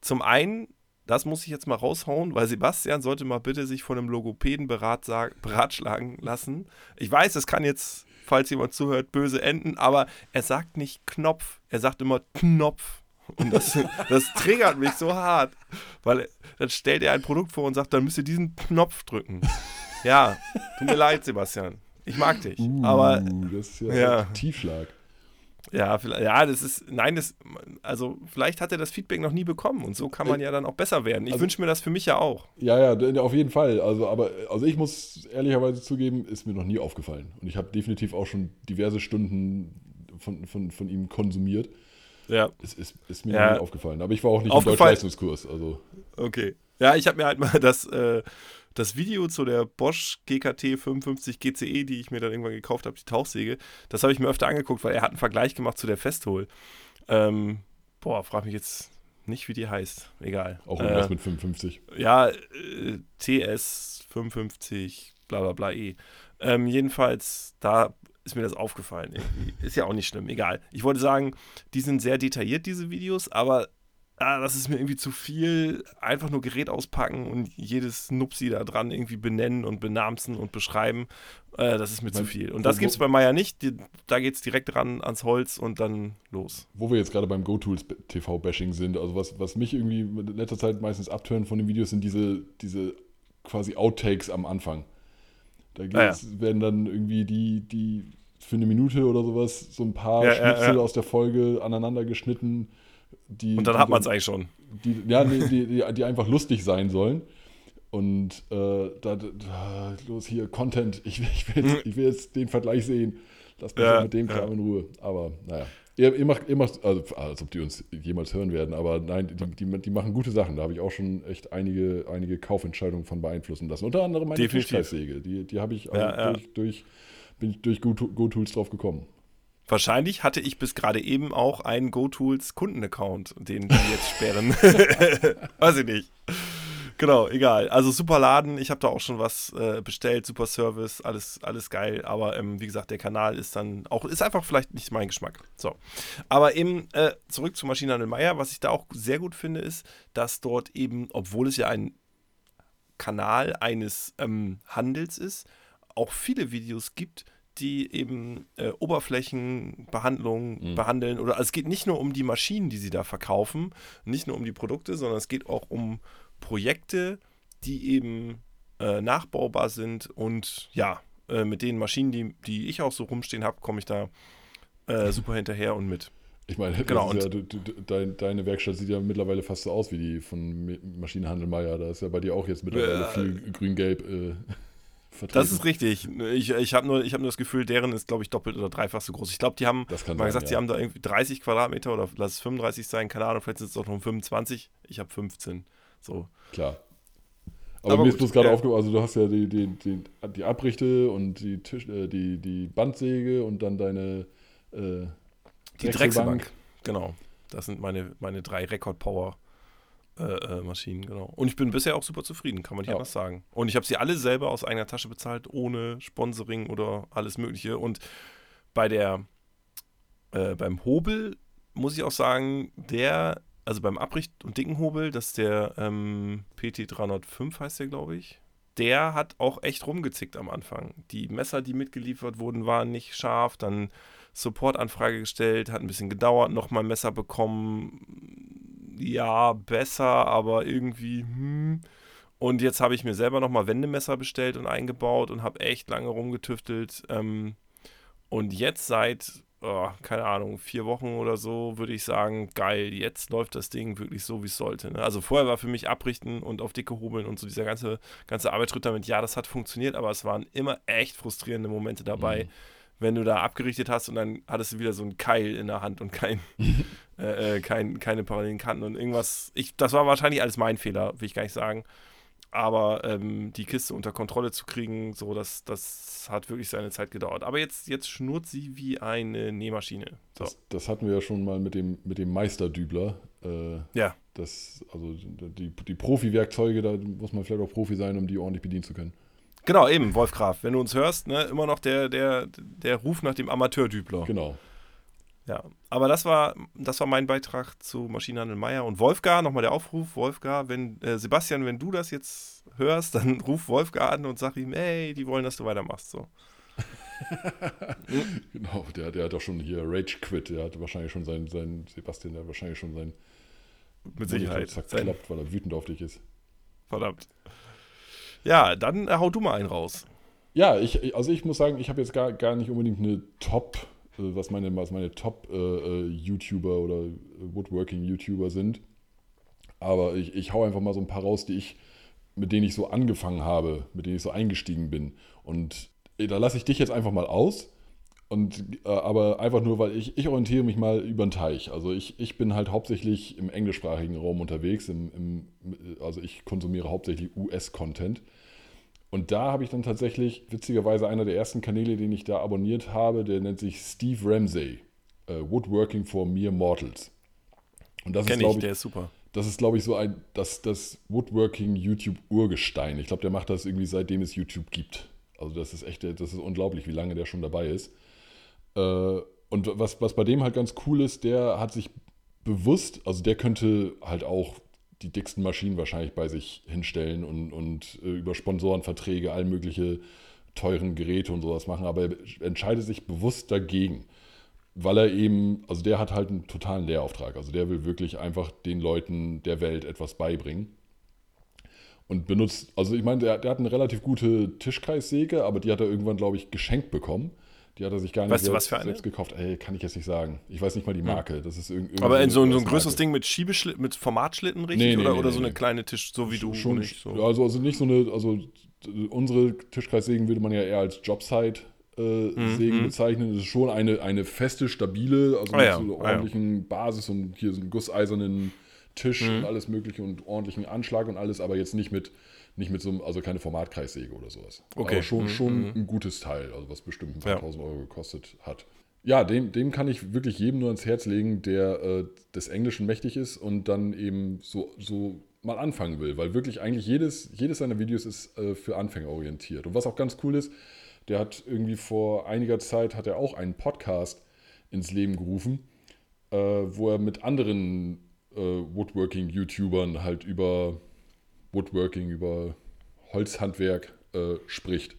Zum einen, das muss ich jetzt mal raushauen, weil Sebastian sollte mal bitte sich von einem Logopäden beratschlagen lassen. Ich weiß, es kann jetzt, falls jemand zuhört, böse enden, aber er sagt nicht Knopf, er sagt immer Knopf. Und das, das triggert mich so hart, weil dann stellt er ein Produkt vor und sagt, dann müsst ihr diesen Knopf drücken. Ja, tut mir leid, Sebastian. Ich mag dich. aber Uh, das ist ja, ja. ein Tiefschlag. Ja, vielleicht, ja, das ist, nein, das, also vielleicht hat er das Feedback noch nie bekommen und so kann man ja dann auch besser werden. Ich Also- wünsche mir das für mich ja auch. Ja, ja, auf jeden Fall. Also, aber also ich muss ehrlicherweise zugeben, ist mir noch nie aufgefallen. Und ich habe definitiv auch schon diverse Stunden von, von, von ihm konsumiert. Ja, Es ist, ist mir Ja. noch nie aufgefallen. Aber ich war auch nicht im Deutschleistungskurs. Also okay. Ja, ich habe mir halt mal das, äh, das Video zu der Bosch GKT 55 GCE, die ich mir dann irgendwann gekauft habe, die Tauchsäge, das habe ich mir öfter angeguckt, weil er hat einen Vergleich gemacht zu der Festool. Ähm, boah, frag mich jetzt nicht, wie die heißt. Egal. auch Äh, irgendwas mit 55. Ja, äh, TS 55, bla bla bla E. Ähm, jedenfalls, da ist mir das aufgefallen irgendwie. Ist ja auch nicht schlimm, egal. Ich wollte sagen, die sind sehr detailliert, diese Videos, aber ah, das ist mir irgendwie zu viel. Einfach nur Gerät auspacken und jedes Nupsi da dran irgendwie benennen und benamsen und beschreiben. Äh, das ist mir zu Mein- viel. Und das gibt es bei Meier nicht. Die, da geht es direkt ran ans Holz und dann los. Wo wir jetzt gerade beim GoTools TV-Bashing sind, also was, was mich irgendwie in letzter Zeit meistens abtönt von den Videos, sind diese, diese quasi Outtakes am Anfang. Da Ah, ja. werden dann irgendwie die, die für eine Minute oder sowas so ein paar ja, Schnipsel ja. aus der Folge aneinander geschnitten. Die, Und dann hat man es eigentlich schon. die, ja, die, die, die, einfach lustig sein sollen. Und äh, da, da, los hier, Content, ich, will- ich, will jetzt, ich will jetzt den Vergleich sehen. Lass mich Ja, mit dem ja. Kram in Ruhe. Aber naja. Ihr, ihr, macht, ihr macht, also als ob die uns jemals hören werden, aber nein, die, die, die machen gute Sachen. Da habe ich auch schon echt einige, einige Kaufentscheidungen von beeinflussen lassen. Unter anderem meine Definitiv. Tischkreissäge. Die, die habe ich also Ja, ja. Durch, durch, bin ich durch Go- GoTools drauf gekommen. Wahrscheinlich hatte ich bis gerade eben auch einen GoTools Kundenaccount, den die jetzt sperren. Weiß ich nicht. genau, egal. Also super Laden, ich habe da auch schon was äh, bestellt, super Service, alles, alles geil. Aber ähm, wie gesagt, der Kanal ist dann auch, ist einfach vielleicht nicht mein Geschmack. So. Aber eben äh, zurück zu Maschinenhandel Meier, was ich da auch sehr gut finde, ist, dass dort eben, obwohl es ja ein Kanal eines ähm, Handels ist, auch viele Videos gibt, die eben äh, Oberflächenbehandlung mhm. behandeln. Oder also es geht nicht nur um die Maschinen, die sie da verkaufen, nicht nur um die Produkte, sondern es geht auch um Projekte, die eben äh, nachbaubar sind. Und ja, äh, mit den Maschinen, die, die ich auch so rumstehen habe, komme ich da äh, super hinterher und mit. Ich meine, genau, ja, du, du, dein, deine Werkstatt sieht ja mittlerweile fast so aus wie die von Maschinenhandel Meier. Da ist ja bei dir auch jetzt mittlerweile äh, viel grün-gelb äh, vertreten. Das ist richtig. Ich, ich habe nur, hab nur das Gefühl, deren ist, glaube ich, doppelt oder dreifach so groß. Ich glaube, die haben mal sein, gesagt, ja. sie haben da irgendwie 30 Quadratmeter oder lass es 35 sein, keine Ahnung, vielleicht sind es auch noch 25. Ich habe 15. So. Klar. Aber, Aber mir ist bloß gerade äh, aufgefallen, also du hast ja die, die, die, die Abrichte und die, Tisch, äh, die, die Bandsäge und dann deine äh, Die Drechselbank, genau. Das sind meine, meine drei Rekord-Power- äh, äh, Maschinen, genau. Und ich bin bisher auch super zufrieden, kann man nicht ja. anders sagen. Und ich habe sie alle selber aus eigener Tasche bezahlt, ohne Sponsoring oder alles Mögliche. Und bei der, äh, beim Hobel muss ich auch sagen, der, also beim Abricht- und dicken Hobel, das ist der ähm, PT305 heißt der, glaube ich. Der hat auch echt rumgezickt am Anfang. Die Messer, die mitgeliefert wurden, waren nicht scharf. Dann Supportanfrage gestellt, hat ein bisschen gedauert, nochmal Messer bekommen ja, besser, aber irgendwie, hm. Und jetzt habe ich mir selber nochmal Wendemesser bestellt und eingebaut und habe echt lange rumgetüftelt. Ähm, und jetzt seit, oh, keine Ahnung, vier Wochen oder so, würde ich sagen, geil, jetzt läuft das Ding wirklich so, wie es sollte. Ne? Also vorher war für mich Abrichten und auf dicke Hobeln und so dieser ganze, ganze Arbeitsschritt damit, ja, das hat funktioniert, aber es waren immer echt frustrierende Momente dabei. Mhm wenn du da abgerichtet hast und dann hattest du wieder so einen Keil in der Hand und kein, äh, äh, kein, keine parallelen Kanten und irgendwas. Ich, das war wahrscheinlich alles mein Fehler, will ich gar nicht sagen. Aber ähm, die Kiste unter Kontrolle zu kriegen, so, das, das hat wirklich seine Zeit gedauert. Aber jetzt, jetzt schnurrt sie wie eine Nähmaschine. So. Das, das, hatten wir ja schon mal mit dem, mit dem Meisterdübler. Äh, ja. Das, also die, die Profi-Werkzeuge, da muss man vielleicht auch Profi sein, um die ordentlich bedienen zu können. Genau, eben, Wolf Graf. Wenn du uns hörst, ne, immer noch der, der, der Ruf nach dem Amateurdübler. Genau. Ja, aber das war, das war mein Beitrag zu Maschinenhandel Meier und Wolfgar. Nochmal der Aufruf, Wolfgar, wenn, äh, Sebastian, wenn du das jetzt hörst, dann ruf Wolfgar an und sag ihm, hey, die wollen, dass du weitermachst. So. genau, der, der hat doch schon hier Rage Quit. Der hat wahrscheinlich schon sein, sein Sebastian, der hat wahrscheinlich schon sein. Mit Sicherheit. Zerklappt, weil er wütend auf dich ist. Verdammt. Ja, dann äh, hau du mal einen raus. Ja, ich, also ich muss sagen, ich habe jetzt gar, gar nicht unbedingt eine Top, was meine, was meine Top-YouTuber äh, äh oder Woodworking-YouTuber sind. Aber ich, ich hau einfach mal so ein paar raus, die ich, mit denen ich so angefangen habe, mit denen ich so eingestiegen bin. Und äh, da lasse ich dich jetzt einfach mal aus. Und, äh, aber einfach nur, weil ich, ich orientiere mich mal über den Teich. Also ich, ich bin halt hauptsächlich im englischsprachigen Raum unterwegs. Im, im, also ich konsumiere hauptsächlich US-Content. Und da habe ich dann tatsächlich, witzigerweise, einer der ersten Kanäle, den ich da abonniert habe, der nennt sich Steve Ramsey. Uh, Woodworking for Mere Mortals. Und das Kenn ist, ich, der ist super. Das ist, glaube ich, so ein, das, das Woodworking-YouTube-Urgestein. Ich glaube, der macht das irgendwie seitdem es YouTube gibt. Also das ist echt, das ist unglaublich, wie lange der schon dabei ist. Äh, und was, was bei dem halt ganz cool ist, der hat sich bewusst, also der könnte halt auch die dicksten Maschinen wahrscheinlich bei sich hinstellen und, und äh, über Sponsorenverträge all mögliche teuren Geräte und sowas machen, aber er entscheidet sich bewusst dagegen, weil er eben, also der hat halt einen totalen Lehrauftrag, also der will wirklich einfach den Leuten der Welt etwas beibringen und benutzt, also ich meine, der, der hat eine relativ gute Tischkreissäge, aber die hat er irgendwann, glaube ich, geschenkt bekommen. Die hat er sich gar nicht weißt selbst, selbst, gekauft. Ey, kann ich jetzt nicht sagen. Ich weiß nicht mal die hm. Marke. Das ist irgendwie Aber in so, so ein größeres Ding mit Schiebeschlitten, mit Formatschlitten richtig? Nee, nee, oder, nee, oder so eine kleine Tisch, so wie du schon nicht so. Also, also nicht so eine, also unsere Tischkreissägen würde man ja eher als Jobsite äh, mhm, Sägen mhm. bezeichnen. Das ist schon eine, eine feste, stabile, also ah, mit ja. so einer ordentlichen ah, ja. Basis und hier so einen gusseisernen Tisch mhm. und alles mögliche und ordentlichen Anschlag und alles, aber jetzt nicht mit nicht mit so einem, also keine Formatkreissäge oder sowas. Okay. Aber schon, mhm. schon mhm. ein gutes Teil, also was bestimmt ein paar ja. tausend Euro gekostet hat. Ja, dem, dem kann ich wirklich jedem nur ans Herz legen, der äh, des Englischen mächtig ist und dann eben so, so mal anfangen will, weil wirklich eigentlich jedes, jedes seiner Videos ist äh, für Anfänger orientiert. Und was auch ganz cool ist, der hat irgendwie vor einiger Zeit hat er auch einen Podcast ins Leben gerufen, äh, wo er mit anderen äh, Woodworking-YouTubern halt über Woodworking, über Holzhandwerk äh, spricht.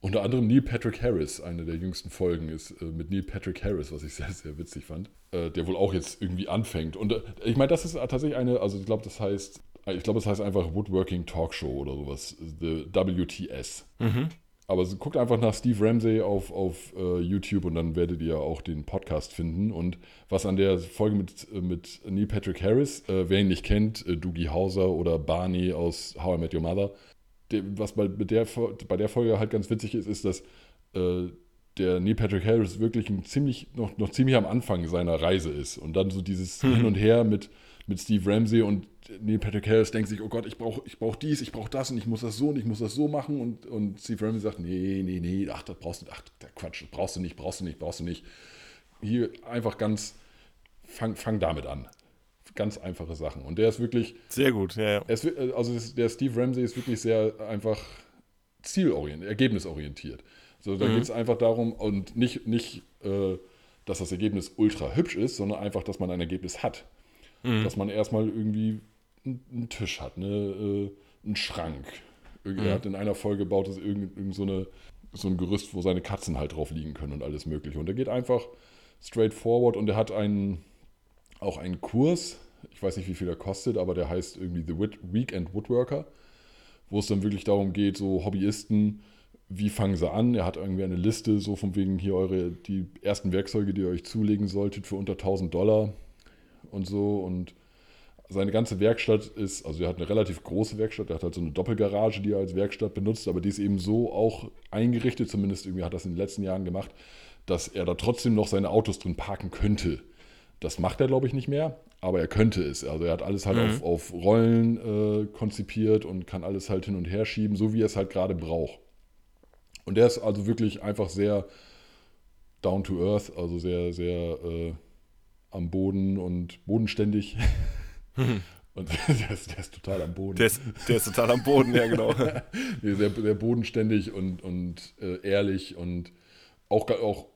Unter anderem Neil Patrick Harris, eine der jüngsten Folgen ist äh, mit Neil Patrick Harris, was ich sehr, sehr witzig fand, äh, der wohl auch jetzt irgendwie anfängt. Und äh, ich meine, das ist tatsächlich eine, also ich glaube, das heißt, ich glaube, das heißt einfach Woodworking Talkshow oder sowas, the WTS. Mhm. Aber guckt einfach nach Steve Ramsey auf, auf uh, YouTube und dann werdet ihr auch den Podcast finden. Und was an der Folge mit, mit Neil Patrick Harris, äh, wer ihn nicht kennt, äh, Doogie Hauser oder Barney aus How I Met Your Mother, der, was bei der, bei der Folge halt ganz witzig ist, ist, dass äh, der Neil Patrick Harris wirklich ein ziemlich, noch, noch ziemlich am Anfang seiner Reise ist. Und dann so dieses mhm. Hin und Her mit, mit Steve Ramsey und Neil Patrick Harris denkt sich, oh Gott, ich brauche ich brauch dies, ich brauche das und ich muss das so und ich muss das so machen. Und, und Steve Ramsey sagt, nee, nee, nee, ach, das brauchst du, ach, der Quatsch, das brauchst du nicht, brauchst du nicht, brauchst du nicht. Hier einfach ganz, fang, fang damit an ganz einfache Sachen. Und der ist wirklich. Sehr gut, ja, ja. Ist, also der Steve Ramsey ist wirklich sehr einfach zielorientiert, ergebnisorientiert. So, da mhm. geht es einfach darum, und nicht, nicht äh, dass das Ergebnis ultra hübsch ist, sondern einfach, dass man ein Ergebnis hat. Mhm. Dass man erstmal irgendwie einen Tisch hat, ne, äh, einen Schrank. Mhm. Er hat in einer Folge gebaut, dass irgend, irgend so, eine, so ein Gerüst, wo seine Katzen halt drauf liegen können und alles Mögliche. Und er geht einfach straight forward und er hat einen, auch einen Kurs, ich weiß nicht, wie viel er kostet, aber der heißt irgendwie The Weekend Woodworker, wo es dann wirklich darum geht, so Hobbyisten, wie fangen sie an? Er hat irgendwie eine Liste, so von wegen hier eure, die ersten Werkzeuge, die ihr euch zulegen solltet für unter 1000 Dollar und so. Und seine ganze Werkstatt ist, also er hat eine relativ große Werkstatt, er hat halt so eine Doppelgarage, die er als Werkstatt benutzt, aber die ist eben so auch eingerichtet, zumindest irgendwie hat er das in den letzten Jahren gemacht, dass er da trotzdem noch seine Autos drin parken könnte. Das macht er, glaube ich, nicht mehr, aber er könnte es. Also er hat alles halt mhm. auf, auf Rollen äh, konzipiert und kann alles halt hin und her schieben, so wie er es halt gerade braucht. Und der ist also wirklich einfach sehr down to earth, also sehr, sehr äh, am Boden und bodenständig. Und der ist, der ist, total am Boden. Der ist, der ist total am Boden, ja, genau. sehr, sehr bodenständig und, und äh, ehrlich und auch, auch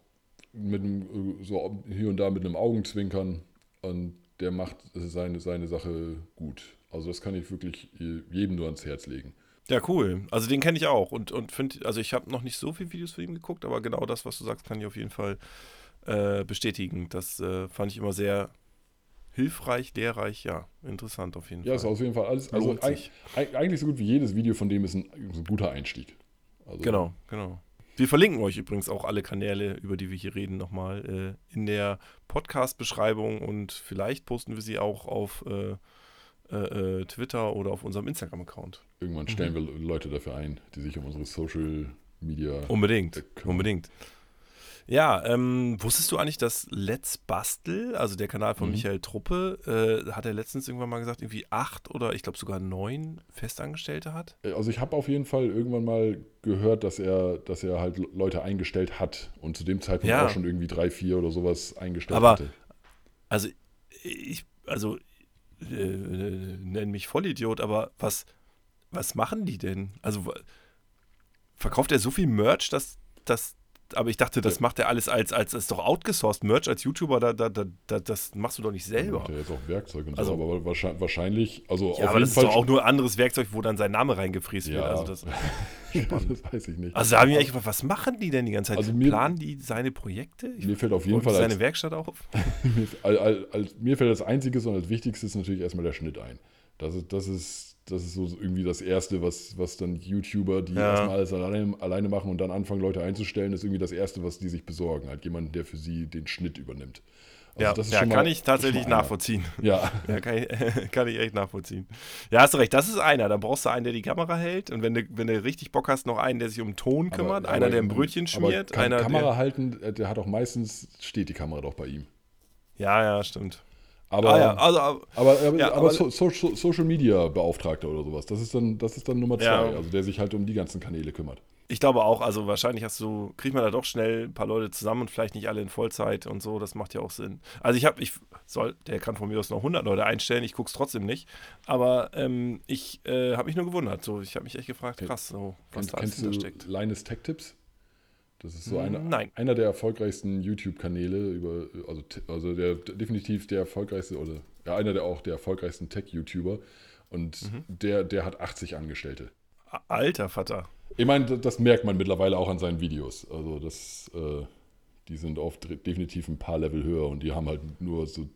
mit einem, so hier und da mit einem Augenzwinkern und der macht seine, seine Sache gut. Also das kann ich wirklich jedem nur ans Herz legen. Ja, cool. Also den kenne ich auch und, und finde, also ich habe noch nicht so viele Videos von ihm geguckt, aber genau das, was du sagst, kann ich auf jeden Fall äh, bestätigen. Das äh, fand ich immer sehr hilfreich, lehrreich, ja, interessant auf jeden ja, Fall. Ja, ist auf jeden Fall alles. Also eigentlich, eigentlich so gut wie jedes Video von dem ist ein, ein guter Einstieg. Also, genau, genau. Wir verlinken euch übrigens auch alle Kanäle, über die wir hier reden, nochmal äh, in der Podcast-Beschreibung und vielleicht posten wir sie auch auf äh, äh, äh Twitter oder auf unserem Instagram-Account. Irgendwann stellen mhm. wir Leute dafür ein, die sich um unsere Social Media. Unbedingt, unbedingt. Ja, ähm, wusstest du eigentlich, dass Let's Bastel, also der Kanal von mhm. Michael Truppe, äh, hat er letztens irgendwann mal gesagt, irgendwie acht oder ich glaube sogar neun Festangestellte hat? Äh, also ich habe auf jeden Fall irgendwann mal gehört, dass er, dass er halt Leute eingestellt hat und zu dem Zeitpunkt ja. auch schon irgendwie drei, vier oder sowas eingestellt Aber, hatte. Also ich, also äh, nenn mich Vollidiot, aber was, was machen die denn? Also verkauft er so viel Merch, dass, dass aber ich dachte, das macht er alles als, als, als doch outgesourced Merch als YouTuber, da, da, da, das machst du doch nicht selber. Ja, jetzt auch Werkzeug und also, so, aber wahrscheinlich, also ja, aber das Fall ist doch auch nur anderes Werkzeug, wo dann sein Name reingefräst ja. wird. Also das, das weiß ich nicht. Also da habe ich mich echt gefragt, was machen die denn die ganze Zeit? Also mir, Planen die seine Projekte? Ich mir fällt auf jeden Fall seine als, Werkstatt auf. mir, als, als, mir fällt das Einzige und als Wichtigstes natürlich erstmal der Schnitt ein. Das ist, das ist das ist so irgendwie das Erste, was, was dann YouTuber, die ja. erstmal alles alleine, alleine machen und dann anfangen, Leute einzustellen, ist irgendwie das Erste, was die sich besorgen. Halt jemand, der für sie den Schnitt übernimmt. Also ja, ja kann mal, ich tatsächlich nachvollziehen. Ja. ja kann, ich, kann, ich, echt nachvollziehen. Ja, hast du recht, das ist einer. Da brauchst du einen, der die Kamera hält. Und wenn du, wenn du richtig Bock hast, noch einen, der sich um Ton kümmert, aber, einer, der ein Brötchen schmiert. Einer, Kamera der, halten, äh, der hat auch meistens, steht die Kamera doch bei ihm. Ja, ja, stimmt. Aber, ah, ja, also, aber, aber, ja, aber, so, so, Social Media Beauftragter oder sowas, das ist dann, das ist dann Nummer zwei, Ja. also der sich halt um die ganzen Kanäle kümmert. Ich glaube auch, also wahrscheinlich hast du, kriegt man da doch schnell ein paar Leute zusammen und vielleicht nicht alle in Vollzeit und so, das macht ja auch Sinn. Also ich habe, ich soll, der kann von mir aus noch 100 Leute einstellen, ich gucke es trotzdem nicht, aber ähm, ich äh, habe mich nur gewundert, so, ich habe mich echt gefragt, krass, so, was Kennst, da alles hintersteckt. Linus Tech Tips? Das ist so einer, Nein. einer der erfolgreichsten YouTube-Kanäle über, also, also der definitiv der erfolgreichste oder ja, einer der auch der erfolgreichsten Tech-YouTuber und Mhm. der, der hat 80 Angestellte. Alter Vater. Ich meine, das- merkt man mittlerweile auch an seinen Videos. Also das, äh, die sind oft definitiv ein paar Level höher und die haben halt nur so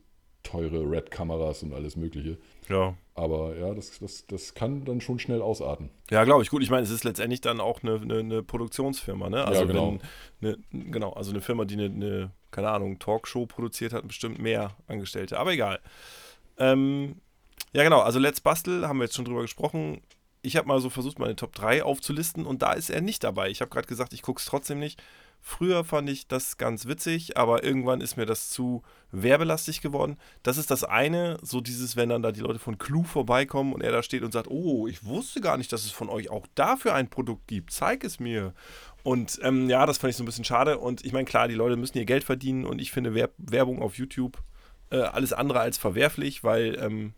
teure Red-Kameras und alles Mögliche. Ja. Aber ja, das, das, das kann dann schon schnell ausarten. Ja, glaube ich. Gut, ich meine, es ist letztendlich dann auch eine, eine, eine Produktionsfirma, ne? Also Ja, genau. wenn eine, genau, also eine Firma, die eine, eine, keine Ahnung, Talkshow produziert hat, bestimmt mehr Angestellte. Aber egal. Ähm, ja, genau, also Let's Bastel, haben wir jetzt schon drüber gesprochen. Ich habe mal so versucht, meine Top 3 aufzulisten und da ist er nicht dabei. Ich habe gerade gesagt, ich gucke es trotzdem nicht. Früher fand ich das ganz witzig, aber irgendwann ist mir das zu werbelastig geworden. Das ist das eine, so dieses, wenn dann da die Leute von Clue vorbeikommen und er da steht und sagt, oh, ich wusste gar nicht, dass es von euch auch dafür ein Produkt gibt. Zeig es mir. Und ähm, ja, das fand ich so ein bisschen schade. Und ich meine, klar, die Leute müssen ihr Geld verdienen und ich finde Werb Werbung auf YouTube äh, alles andere als verwerflich, weil ähm,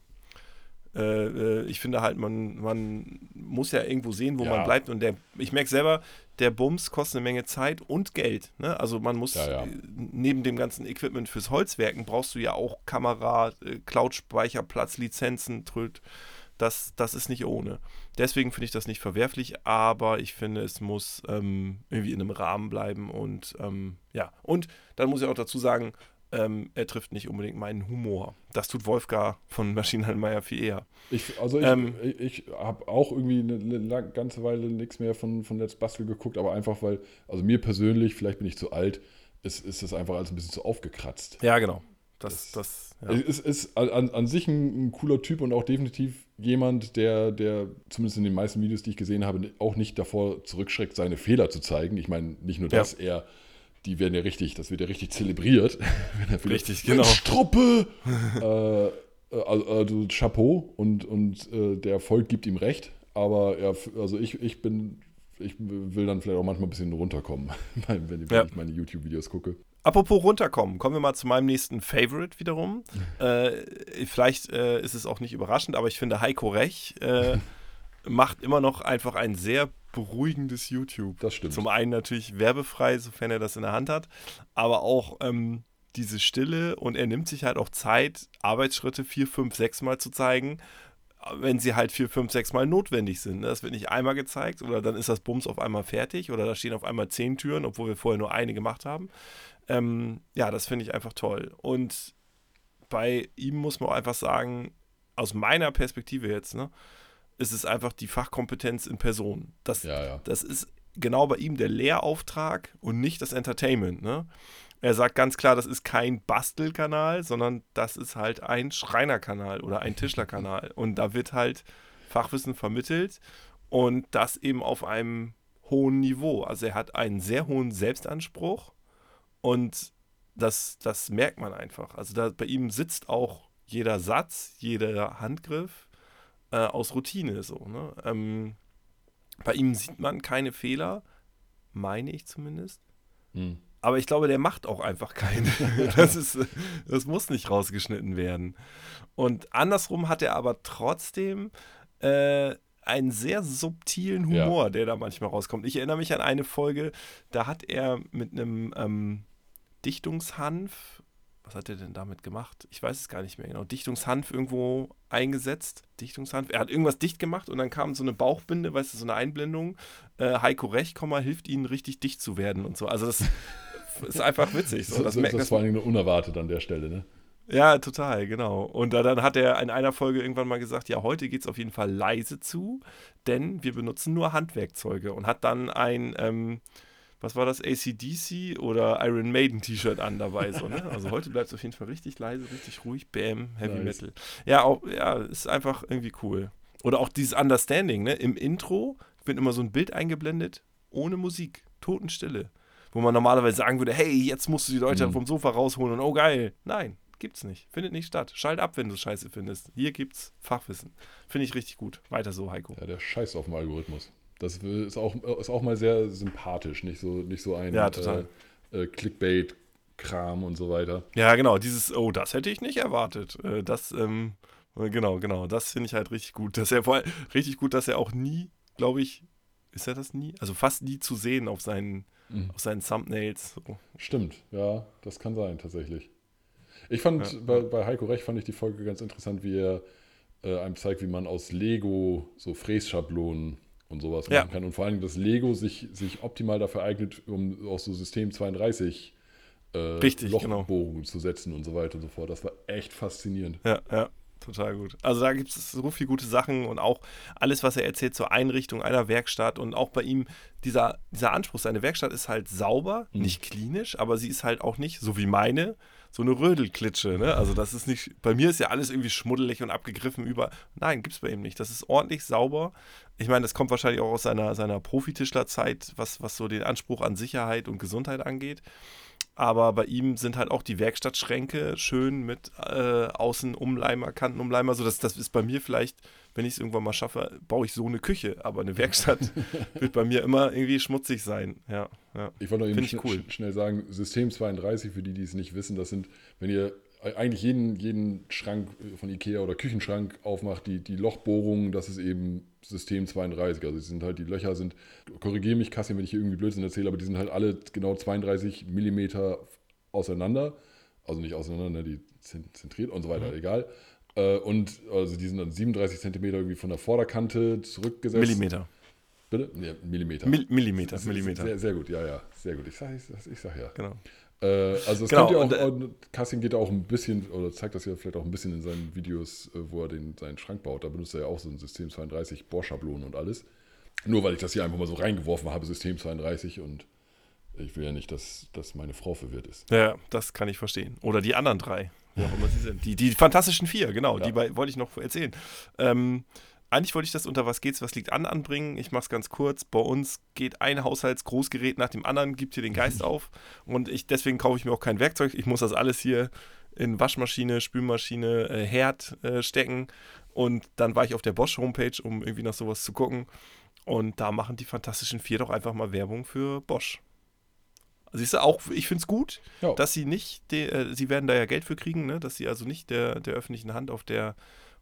äh, äh, ich finde halt, man, man muss ja irgendwo sehen, wo Ja. man bleibt. Und der, ich merke selber, der Bums kostet eine Menge Zeit und Geld. Ne? Also man muss Ja, ja. äh, neben dem ganzen Equipment fürs Holzwerken brauchst du ja auch Kamera, äh, Cloud-Speicherplatz, Lizenzen, Tröd. Das, das ist nicht ohne. Deswegen finde ich das nicht verwerflich, aber ich finde, es muss ähm, irgendwie in einem Rahmen bleiben und ähm, ja. Und dann muss ich auch dazu sagen, ähm, er trifft nicht unbedingt meinen Humor. Das tut Wolfgang von Maschinenmeier viel eher. Ich, also ich, Ähm. ich, ich habe auch irgendwie eine, eine ganze Weile nichts mehr von, von Let's Bastel geguckt, aber einfach weil, also mir persönlich, vielleicht bin ich zu alt, ist, ist das einfach alles ein bisschen zu aufgekratzt. Ja, genau. Das, das, ja. Es ist an, an sich ein, ein cooler Typ und auch definitiv jemand, der, der zumindest in den meisten Videos, die ich gesehen habe, auch nicht davor zurückschreckt, seine Fehler zu zeigen. Ich meine, nicht nur Ja. das, er, die werden ja richtig, das wird ja richtig zelebriert. Er Richtig, genau. Mensch, Truppe! äh, also, also Chapeau und, und äh, der Erfolg gibt ihm recht, aber er, also ich, ich bin, ich will dann vielleicht auch manchmal ein bisschen runterkommen, wenn, wenn Ja. ich meine YouTube-Videos gucke. Apropos runterkommen, kommen wir mal zu meinem nächsten Favorite wiederum. äh, vielleicht äh, ist es auch nicht überraschend, aber ich finde Heiko Rech äh, macht immer noch einfach ein sehr beruhigendes YouTube. Das stimmt. Zum einen natürlich werbefrei, sofern er das in der Hand hat, aber auch ähm, diese Stille und er nimmt sich halt auch Zeit, Arbeitsschritte vier, fünf, sechs Mal zu zeigen, wenn sie halt vier, fünf, sechs Mal notwendig sind. ne? Das wird nicht einmal gezeigt oder dann ist das Bums auf einmal fertig oder da stehen auf einmal zehn Türen, obwohl wir vorher nur eine gemacht haben. Ähm, ja, das finde ich einfach toll. Und bei ihm muss man auch einfach sagen, aus meiner Perspektive jetzt, ne, ist es einfach die Fachkompetenz in Person. Das, Ja, ja. das ist genau bei ihm der Lehrauftrag und nicht das Entertainment. Ne? Er sagt ganz klar, das ist kein Bastelkanal, sondern das ist halt ein Schreinerkanal oder ein Tischlerkanal. Und da wird halt Fachwissen vermittelt und das eben auf einem hohen Niveau. Also er hat einen sehr hohen Selbstanspruch und das, das merkt man einfach. Also da, bei ihm sitzt auch jeder Satz, jeder Handgriff äh, aus Routine so. Ne? Ähm, bei ihm sieht man keine Fehler, meine ich zumindest. Hm. Aber ich glaube, der macht auch einfach keine. Das, ist, das muss nicht rausgeschnitten werden. Und andersrum hat er aber trotzdem äh, einen sehr subtilen Ja. Humor, der da manchmal rauskommt. Ich erinnere mich an eine Folge, da hat er mit einem ähm, Dichtungshanf, was hat er denn damit gemacht? Ich weiß es gar nicht mehr genau. Dichtungshanf irgendwo eingesetzt. Dichtungshanf. Er hat irgendwas dicht gemacht und dann kam so eine Bauchbinde, weißt du, so eine Einblendung. Äh, Heiko Rech, hilft ihnen richtig dicht zu werden und so. Also das ist einfach witzig. So. Das, Das das, merkt das das vor allen Dingen unerwartet an der Stelle, ne? ja, total, genau. Und da, dann hat er in einer Folge irgendwann mal gesagt, ja, heute geht es auf jeden Fall leise zu, denn wir benutzen nur Handwerkzeuge und hat dann ein, ähm, was war das, ACDC oder Iron Maiden T-Shirt an dabei. So, ne? Also heute bleibt es auf jeden Fall richtig leise, richtig ruhig, bam, Heavy Nice. Metal. Ja, auch, ja, ist einfach irgendwie cool. Oder auch dieses Understanding, ne? Im Intro wird immer so ein Bild eingeblendet, ohne Musik, Totenstille. Wo man normalerweise sagen würde, hey, jetzt musst du die Leute Mhm. vom Sofa rausholen und oh geil. Nein, gibt's nicht. Findet nicht statt. Schalt ab, wenn du scheiße findest. Hier gibt's Fachwissen. Finde ich richtig gut. Weiter so, Heiko. Ja, der Scheiß auf dem Algorithmus. Das ist auch, ist auch mal sehr sympathisch, nicht so, nicht so ein ja. Äh, äh, Clickbait-Kram und so weiter. Ja, genau. Dieses, oh, das hätte ich nicht erwartet. Äh, das, ähm, genau, genau. Das finde ich halt richtig gut. Dass er vor allem, richtig gut, dass er auch nie, glaube ich, ist er das nie? Also fast nie zu sehen auf seinen, mhm. auf seinen Thumbnails. So. Stimmt, ja, das kann sein, tatsächlich. Ich fand, ja. bei, bei, Heiko Recht fand ich die Folge ganz interessant, wie er äh, einem zeigt, wie man aus Lego so Frässchablonen und sowas ja. machen kann. Und vor allem, dass Lego sich, sich optimal dafür eignet, um auch so System 32 äh, Richtig, Lochbogen genau. zu setzen und so weiter und so fort. Das war echt faszinierend. Ja, ja. Total gut. Also da gibt es so viele gute Sachen und auch alles, was er erzählt zur Einrichtung einer Werkstatt und auch bei ihm dieser, dieser Anspruch, seine Werkstatt ist halt sauber, mhm. nicht klinisch, aber sie ist halt auch nicht, so wie meine, so eine Rödelklitsche. Ne? Also das ist nicht, bei mir ist ja alles irgendwie schmuddelig und abgegriffen über. Nein, gibt es bei ihm nicht. Das ist ordentlich sauber. Ich meine, das kommt wahrscheinlich auch aus seiner, seiner Profitischlerzeit, was, was so den Anspruch an Sicherheit und Gesundheit angeht. Aber bei ihm sind halt auch die Werkstattschränke schön mit äh, Außenumleimer, Kantenumleimer. So, das, das ist bei mir vielleicht, wenn ich es irgendwann mal schaffe, baue ich so eine Küche. Aber eine Werkstatt wird bei mir immer irgendwie schmutzig sein. Ja, ja. Ich wollte noch eben schn cool. schnell sagen, System 32, für die, die es nicht wissen, das sind, wenn ihr eigentlich jeden, jeden Schrank von Ikea oder Küchenschrank aufmacht, die, die Lochbohrungen, das ist eben System 32. Also sind halt, die Löcher sind, korrigiere mich, Kassi, wenn ich hier irgendwie Blödsinn erzähle, aber die sind halt alle genau 32 Millimeter auseinander. Also nicht auseinander, die zentriert und so weiter, mhm. egal. Äh, und also die sind dann 37 Zentimeter irgendwie von der Vorderkante zurückgesetzt. Millimeter. Bitte? Ja, Millimeter. Mil Millimeter, Millimeter. Sehr, sehr, gut, ja, ja, sehr gut. Ich sag, ich, ich sag ja. Genau. Äh, also es genau, kommt ja auch, äh, Cassim geht auch ein bisschen, oder zeigt das ja vielleicht auch ein bisschen in seinen Videos, äh, wo er den, seinen Schrank baut. Da benutzt er ja auch so ein System 32 Bohrschablonen und alles. Nur weil ich das hier einfach mal so reingeworfen habe, System 32 und ich will ja nicht, dass, dass meine Frau verwirrt ist. Ja, das kann ich verstehen. Oder die anderen drei, wie auch immer sie sind. Die, die fantastischen vier, genau, ja. die wollte ich noch erzählen. Ähm, eigentlich wollte ich das unter was geht's, was liegt an anbringen. Ich mache es ganz kurz. Bei uns geht ein Haushaltsgroßgerät nach dem anderen, gibt hier den Geist auf. Und ich, deswegen kaufe ich mir auch kein Werkzeug. Ich muss das alles hier in Waschmaschine, Spülmaschine, äh, Herd äh, stecken. Und dann war ich auf der Bosch-Homepage, um irgendwie nach sowas zu gucken. Und da machen die Fantastischen Vier doch einfach mal Werbung für Bosch. Also ich, auch, ich finde es gut, ja. dass sie nicht, de, äh, sie werden da ja Geld für kriegen, ne? dass sie also nicht der, der öffentlichen Hand auf der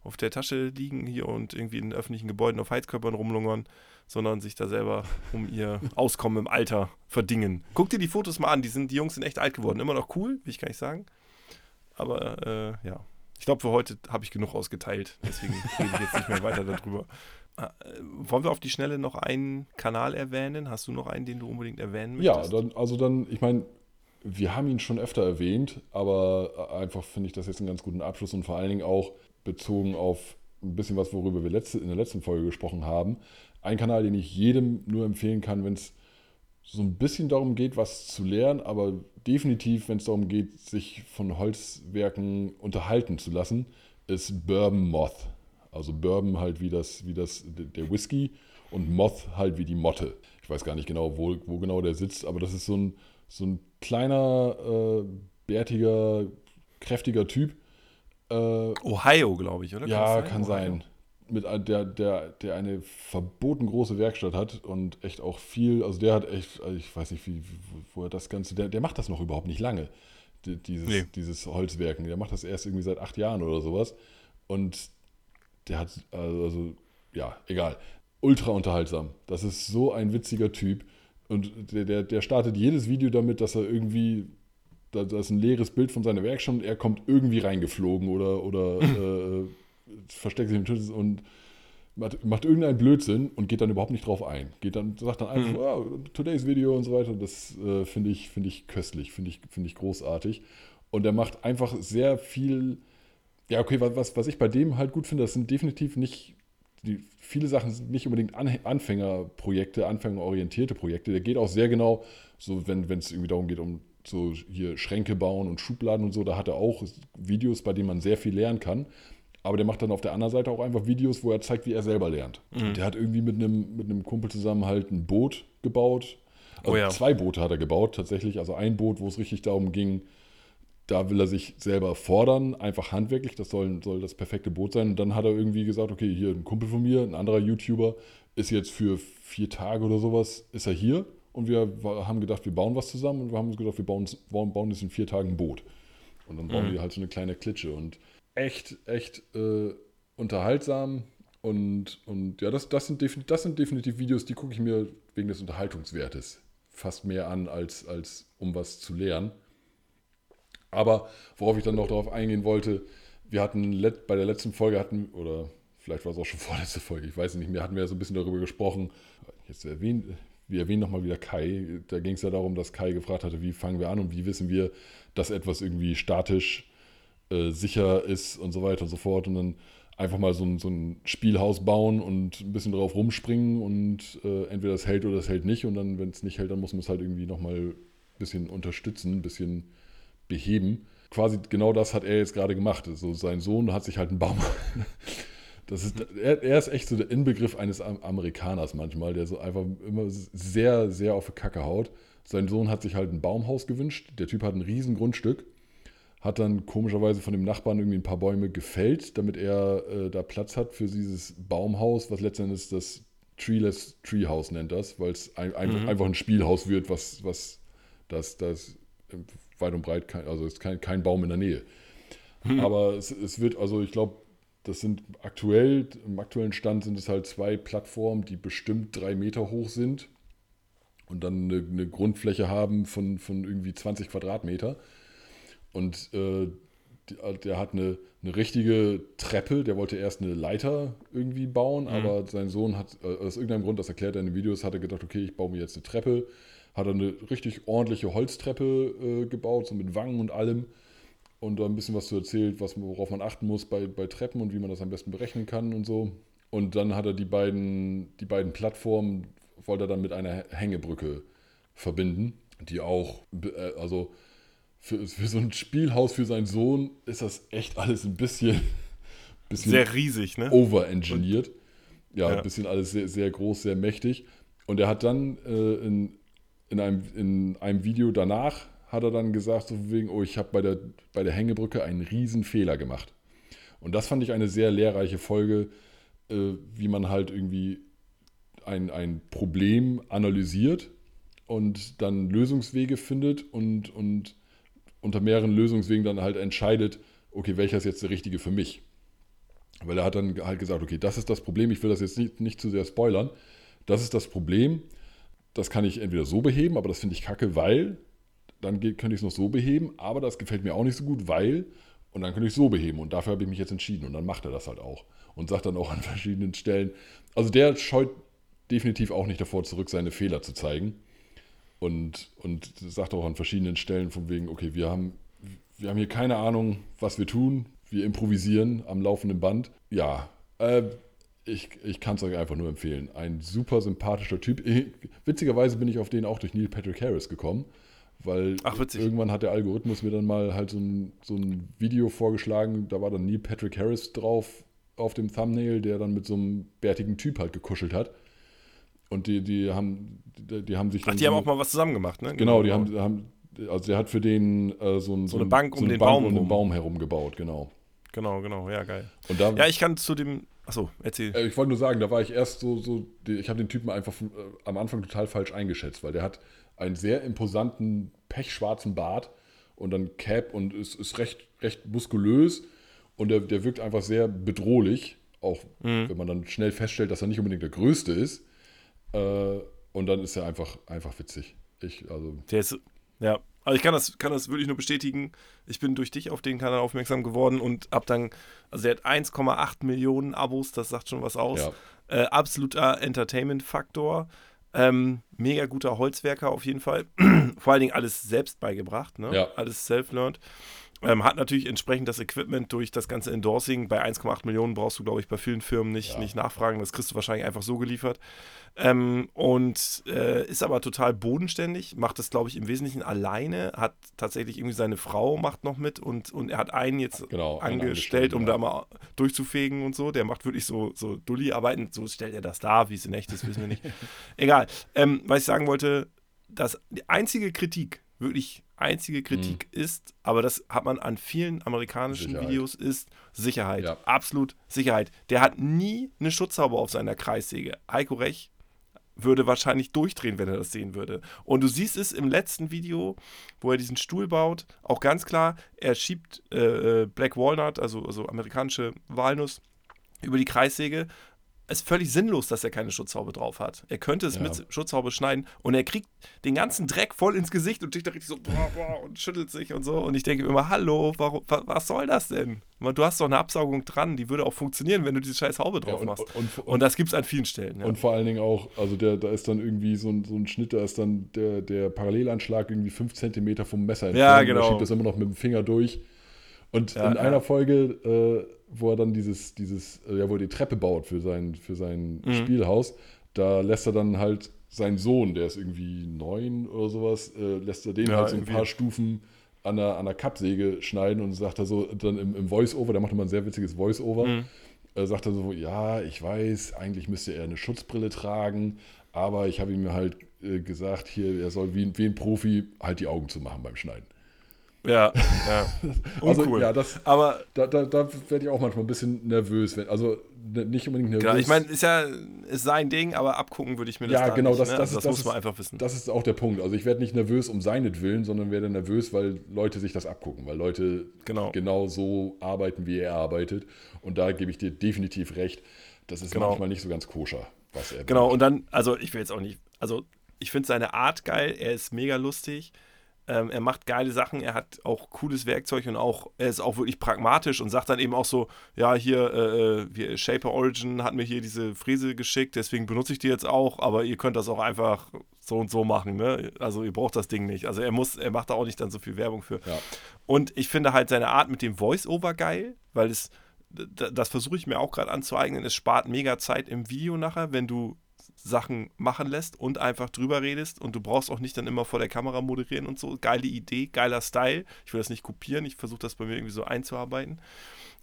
auf der Tasche liegen hier und irgendwie in öffentlichen Gebäuden auf Heizkörpern rumlungern, sondern sich da selber um ihr Auskommen im Alter verdingen. Guck dir die Fotos mal an, die, sind, die Jungs sind echt alt geworden. Immer noch cool, will ich gar nicht sagen. Aber äh, ja, ich glaube, für heute habe ich genug ausgeteilt. Deswegen rede ich jetzt nicht mehr weiter darüber. Äh, wollen wir auf die Schnelle noch einen Kanal erwähnen? Hast du noch einen, den du unbedingt erwähnen möchtest? Ja, dann, also dann, ich meine, wir haben ihn schon öfter erwähnt, aber einfach finde ich das jetzt einen ganz guten Abschluss und vor allen Dingen auch, bezogen auf ein bisschen was, worüber wir letzte, in der letzten Folge gesprochen haben. Ein Kanal, den ich jedem nur empfehlen kann, wenn es so ein bisschen darum geht, was zu lernen, aber definitiv, wenn es darum geht, sich von Holzwerken unterhalten zu lassen, ist Bourbon Moth. Also Bourbon halt wie das, wie das der Whisky und Moth halt wie die Motte. Ich weiß gar nicht genau, wo, wo genau der sitzt, aber das ist so ein, so ein kleiner, äh, bärtiger, kräftiger Typ, äh, Ohio, glaube ich, oder? Ja, kann, sein. Mit der, der, der eine verboten große Werkstatt hat und echt auch viel, also der hat echt, also ich weiß nicht, wie, wo er das Ganze, der, der macht das noch überhaupt nicht lange, dieses, nee. dieses Holzwerken. Der macht das erst irgendwie seit acht Jahren oder sowas. Und der hat, also, ja, egal. Ultra unterhaltsam. Das ist so ein witziger Typ. Und der, der, der startet jedes Video damit, dass er irgendwie da, da ist ein leeres Bild von seiner Werkstatt und er kommt irgendwie reingeflogen oder, oder äh, versteckt sich im Tisch und macht, macht irgendeinen Blödsinn und geht dann überhaupt nicht drauf ein. Geht dann, sagt dann einfach, oh, today's Video und so weiter. Das äh, finde ich, find ich köstlich, finde ich, find ich großartig. Und er macht einfach sehr viel. Ja, okay, was, was ich bei dem halt gut finde, das sind definitiv nicht. Die, viele Sachen sind nicht unbedingt An Anfängerprojekte, anfängerorientierte Projekte. Der geht auch sehr genau, so wenn es irgendwie darum geht, um so hier Schränke bauen und Schubladen und so, da hat er auch Videos, bei denen man sehr viel lernen kann. Aber der macht dann auf der anderen Seite auch einfach Videos, wo er zeigt, wie er selber lernt. Mhm. Der hat irgendwie mit einem, mit einem Kumpel zusammen halt ein Boot gebaut. Also oh ja. Zwei Boote hat er gebaut, tatsächlich. Also ein Boot, wo es richtig darum ging, da will er sich selber fordern, einfach handwerklich, das soll, soll das perfekte Boot sein. Und dann hat er irgendwie gesagt, okay, hier ein Kumpel von mir, ein anderer YouTuber, ist jetzt für vier Tage oder sowas, ist er hier. Und wir haben gedacht, wir bauen was zusammen und wir haben uns gedacht, wir bauen, bauen, bauen jetzt in vier Tagen ein Boot. Und dann bauen mhm. wir halt so eine kleine Klitsche. Und echt, echt äh, unterhaltsam. Und, und ja, das, das, sind das sind definitiv Videos, die gucke ich mir wegen des Unterhaltungswertes fast mehr an, als, als um was zu lernen. Aber worauf ich dann noch darauf eingehen wollte, wir hatten bei der letzten Folge hatten, oder vielleicht war es auch schon vorletzte Folge, ich weiß nicht mehr, hatten wir ja so ein bisschen darüber gesprochen. Jetzt erwähnt, wir erwähnen nochmal wieder Kai. Da ging es ja darum, dass Kai gefragt hatte, wie fangen wir an und wie wissen wir, dass etwas irgendwie statisch äh, sicher ist und so weiter und so fort. Und dann einfach mal so ein, so ein Spielhaus bauen und ein bisschen drauf rumspringen und äh, entweder das hält oder das hält nicht. Und dann, wenn es nicht hält, dann muss man es halt irgendwie nochmal ein bisschen unterstützen, ein bisschen beheben. Quasi genau das hat er jetzt gerade gemacht. Also sein Sohn hat sich halt einen Baum. Das ist, er, er, ist echt so der Inbegriff eines Amerikaners manchmal, der so einfach immer sehr, sehr auf die Kacke haut. Sein Sohn hat sich halt ein Baumhaus gewünscht. Der Typ hat ein riesen Grundstück hat dann komischerweise von dem Nachbarn irgendwie ein paar Bäume gefällt, damit er äh, da Platz hat für dieses Baumhaus, was letztendlich das Treeless Treehouse nennt das, weil es ein, ein, mhm. einfach ein Spielhaus wird, was, was das, das weit und breit, kein, also es ist kein, kein Baum in der Nähe. Mhm. Aber es, es wird, also ich glaube, das sind aktuell, im aktuellen Stand sind es halt zwei Plattformen, die bestimmt drei Meter hoch sind und dann eine, eine Grundfläche haben von, von irgendwie 20 Quadratmeter. Und äh, der hat eine, eine richtige Treppe, der wollte erst eine Leiter irgendwie bauen, mhm. aber sein Sohn hat äh, aus irgendeinem Grund, das erklärt er in den Videos, hat er gedacht, okay, ich baue mir jetzt eine Treppe. Hat er eine richtig ordentliche Holztreppe äh, gebaut, so mit Wangen und allem. Und da ein bisschen was zu erzählt, was, worauf man achten muss bei, bei Treppen und wie man das am besten berechnen kann und so. Und dann hat er die beiden, die beiden Plattformen, wollte er dann mit einer Hängebrücke verbinden, die auch, äh, also für, für so ein Spielhaus für seinen Sohn ist das echt alles ein bisschen, bisschen sehr riesig, ne? Overengineert. Ja, ja, ein bisschen alles sehr, sehr groß, sehr mächtig. Und er hat dann äh, in, in, einem, in einem Video danach hat er dann gesagt, so wegen, oh, ich habe bei der, bei der Hängebrücke einen riesen Fehler gemacht. Und das fand ich eine sehr lehrreiche Folge, äh, wie man halt irgendwie ein, ein Problem analysiert und dann Lösungswege findet und, und unter mehreren Lösungswegen dann halt entscheidet, okay, welcher ist jetzt der richtige für mich. Weil er hat dann halt gesagt, okay, das ist das Problem, ich will das jetzt nicht, nicht zu sehr spoilern. Das ist das Problem, das kann ich entweder so beheben, aber das finde ich kacke, weil dann könnte ich es noch so beheben, aber das gefällt mir auch nicht so gut, weil und dann könnte ich es so beheben und dafür habe ich mich jetzt entschieden und dann macht er das halt auch und sagt dann auch an verschiedenen Stellen, also der scheut definitiv auch nicht davor zurück, seine Fehler zu zeigen und, und sagt auch an verschiedenen Stellen von wegen, okay, wir haben, wir haben hier keine Ahnung, was wir tun. Wir improvisieren am laufenden Band. Ja, äh, ich, ich kann es euch einfach nur empfehlen. Ein super sympathischer Typ. Witzigerweise bin ich auf den auch durch Neil Patrick Harris gekommen, weil Ach, irgendwann hat der Algorithmus mir dann mal halt so ein, so ein Video vorgeschlagen. Da war dann Neil Patrick Harris drauf auf dem Thumbnail, der dann mit so einem bärtigen Typ halt gekuschelt hat. Und die, die haben, die, die haben sich dann. Ach, die so, haben auch mal was zusammen gemacht, ne? Genau, die haben, haben also der hat für den äh, so, ein, so, eine Bank so um den Bank Baum, um den Baum herum gebaut, genau. Genau, genau, ja, geil. Da, ja, ich kann zu dem. Achso, erzähl. Äh, ich wollte nur sagen, da war ich erst so, so ich habe den Typen einfach von, äh, am Anfang total falsch eingeschätzt, weil der hat einen sehr imposanten, pechschwarzen Bart und dann Cap und ist, ist recht, recht muskulös und der, der wirkt einfach sehr bedrohlich, auch mhm. wenn man dann schnell feststellt, dass er nicht unbedingt der Größte ist. Äh, und dann ist er einfach, einfach witzig. Ich, also. Der ist, ja, also ich kann das, kann das wirklich nur bestätigen. Ich bin durch dich auf den Kanal aufmerksam geworden und hab dann, also er hat 1,8 Millionen Abos, das sagt schon was aus. Ja. Äh, absoluter Entertainment-Faktor. Ähm, mega guter Holzwerker auf jeden Fall. Vor allen Dingen alles selbst beigebracht, ne? Ja. Alles self-learned. Ähm, hat natürlich entsprechend das Equipment durch das ganze Endorsing. Bei 1,8 Millionen brauchst du, glaube ich, bei vielen Firmen nicht, ja. nicht nachfragen. Das kriegst du wahrscheinlich einfach so geliefert. Ähm, und äh, ist aber total bodenständig, macht das, glaube ich, im Wesentlichen alleine, hat tatsächlich irgendwie seine Frau macht noch mit und, und er hat einen jetzt genau, angestellt, um ja. da mal durchzufegen und so. Der macht wirklich so, so Dulli-Arbeiten. So stellt er das dar, wie es in echt ist, wissen wir nicht. Egal. Ähm, was ich sagen wollte, das, die einzige Kritik, wirklich einzige Kritik mhm. ist, aber das hat man an vielen amerikanischen Sicherheit. Videos, ist Sicherheit. Ja. Absolut Sicherheit. Der hat nie eine Schutzhaube auf seiner Kreissäge. Heiko Rech würde wahrscheinlich durchdrehen, wenn er das sehen würde. Und du siehst es im letzten Video, wo er diesen Stuhl baut, auch ganz klar, er schiebt äh, äh Black Walnut, also, also amerikanische Walnuss, über die Kreissäge es ist völlig sinnlos, dass er keine Schutzhaube drauf hat. Er könnte es ja. mit Schutzhaube schneiden und er kriegt den ganzen Dreck voll ins Gesicht und steht da richtig so boah, boah, und schüttelt sich und so. Und ich denke immer, hallo, warum, was soll das denn? Du hast doch eine Absaugung dran, die würde auch funktionieren, wenn du diese scheiß Haube drauf ja, und, machst. Und, und, und, das gibt es an vielen Stellen. Ja. Und vor allen Dingen auch, also der, da ist dann irgendwie so ein, so ein Schnitt, da ist dann der, der Parallelanschlag irgendwie 5 cm vom Messer entfernt. Ja, genau. Da schiebt das immer noch mit dem Finger durch. Und in einer Folge äh, wo er dann dieses, dieses, äh, ja, wo er die Treppe baut für sein, für sein mhm. Spielhaus, da lässt er dann halt seinen Sohn, der ist irgendwie neun oder sowas, äh, lässt er den ja, halt so ein paar Stufen an der, an der Kappsäge schneiden und sagt er so, dann im, im Voice-Over, der macht immer ein sehr witziges Voice-Over, mhm. äh, sagt er so, ja, ich weiß, eigentlich müsste er eine Schutzbrille tragen, aber ich habe ihm halt äh, gesagt, hier, er soll wie, wie ein Profi halt die Augen zu machen beim Schneiden. Ja, ja. also, ja, das, aber da, da, da werde ich auch manchmal ein bisschen nervös. Wenn, also ne, nicht unbedingt nervös. Genau, ich meine, ist ja ist sein Ding, aber abgucken würde ich mir das Ja, genau, nicht, das, ne? das, also das, muss man einfach wissen. Das ist auch der Punkt. Also ich werde nicht nervös um seinetwillen, sondern werde nervös, weil Leute sich das abgucken, weil Leute genau, genau so arbeiten, wie er arbeitet. Und da gebe ich dir definitiv recht. Das ist genau. manchmal nicht so ganz koscher, was er Genau, bringt. und dann, also ich will jetzt auch nicht, also ich finde seine Art geil, er ist mega lustig. Ähm, er macht geile Sachen, er hat auch cooles Werkzeug und auch, er ist auch wirklich pragmatisch und sagt dann eben auch so, ja, hier, äh, wir, äh, Shaper Origin hat mir hier diese Fräse geschickt, deswegen benutze ich die jetzt auch, aber ihr könnt das auch einfach so und so machen, ne? Also ihr braucht das Ding nicht. Also er muss, er macht da auch nicht dann so viel Werbung für. Ja. Und ich finde halt seine Art mit dem Voice-Over geil, weil es, das versuche ich mir auch gerade anzueignen, es spart mega Zeit im Video nachher, wenn du Sachen machen lässt und einfach drüber redest und du brauchst auch nicht dann immer vor der Kamera moderieren und so. Geile Idee, geiler Style. Ich will das nicht kopieren, ich versuche das bei mir irgendwie so einzuarbeiten.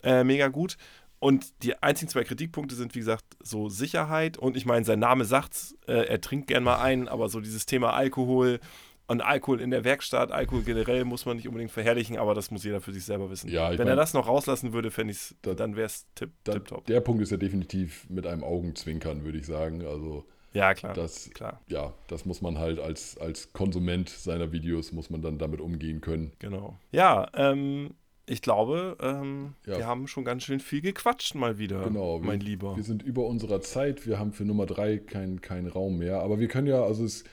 Äh, mega gut. Und die einzigen zwei Kritikpunkte sind, wie gesagt, so Sicherheit und ich meine, sein Name sagt's, äh, er trinkt gern mal ein, aber so dieses Thema Alkohol und Alkohol in der Werkstatt, Alkohol generell muss man nicht unbedingt verherrlichen, aber das muss jeder für sich selber wissen. Ja, Wenn mein, er das noch rauslassen würde, fände ich es, dann wäre es tipp, da, tipptopp. Der Punkt ist ja definitiv mit einem Augenzwinkern, würde ich sagen. Also ja, klar. Das, klar. Ja, das muss man halt als, als Konsument seiner Videos, muss man dann damit umgehen können. Genau. Ja, ähm, ich glaube, ähm, ja. wir haben schon ganz schön viel gequatscht mal wieder, genau, mein wir, Lieber. Wir sind über unserer Zeit, wir haben für Nummer drei keinen kein Raum mehr, aber wir können ja, also es, äh,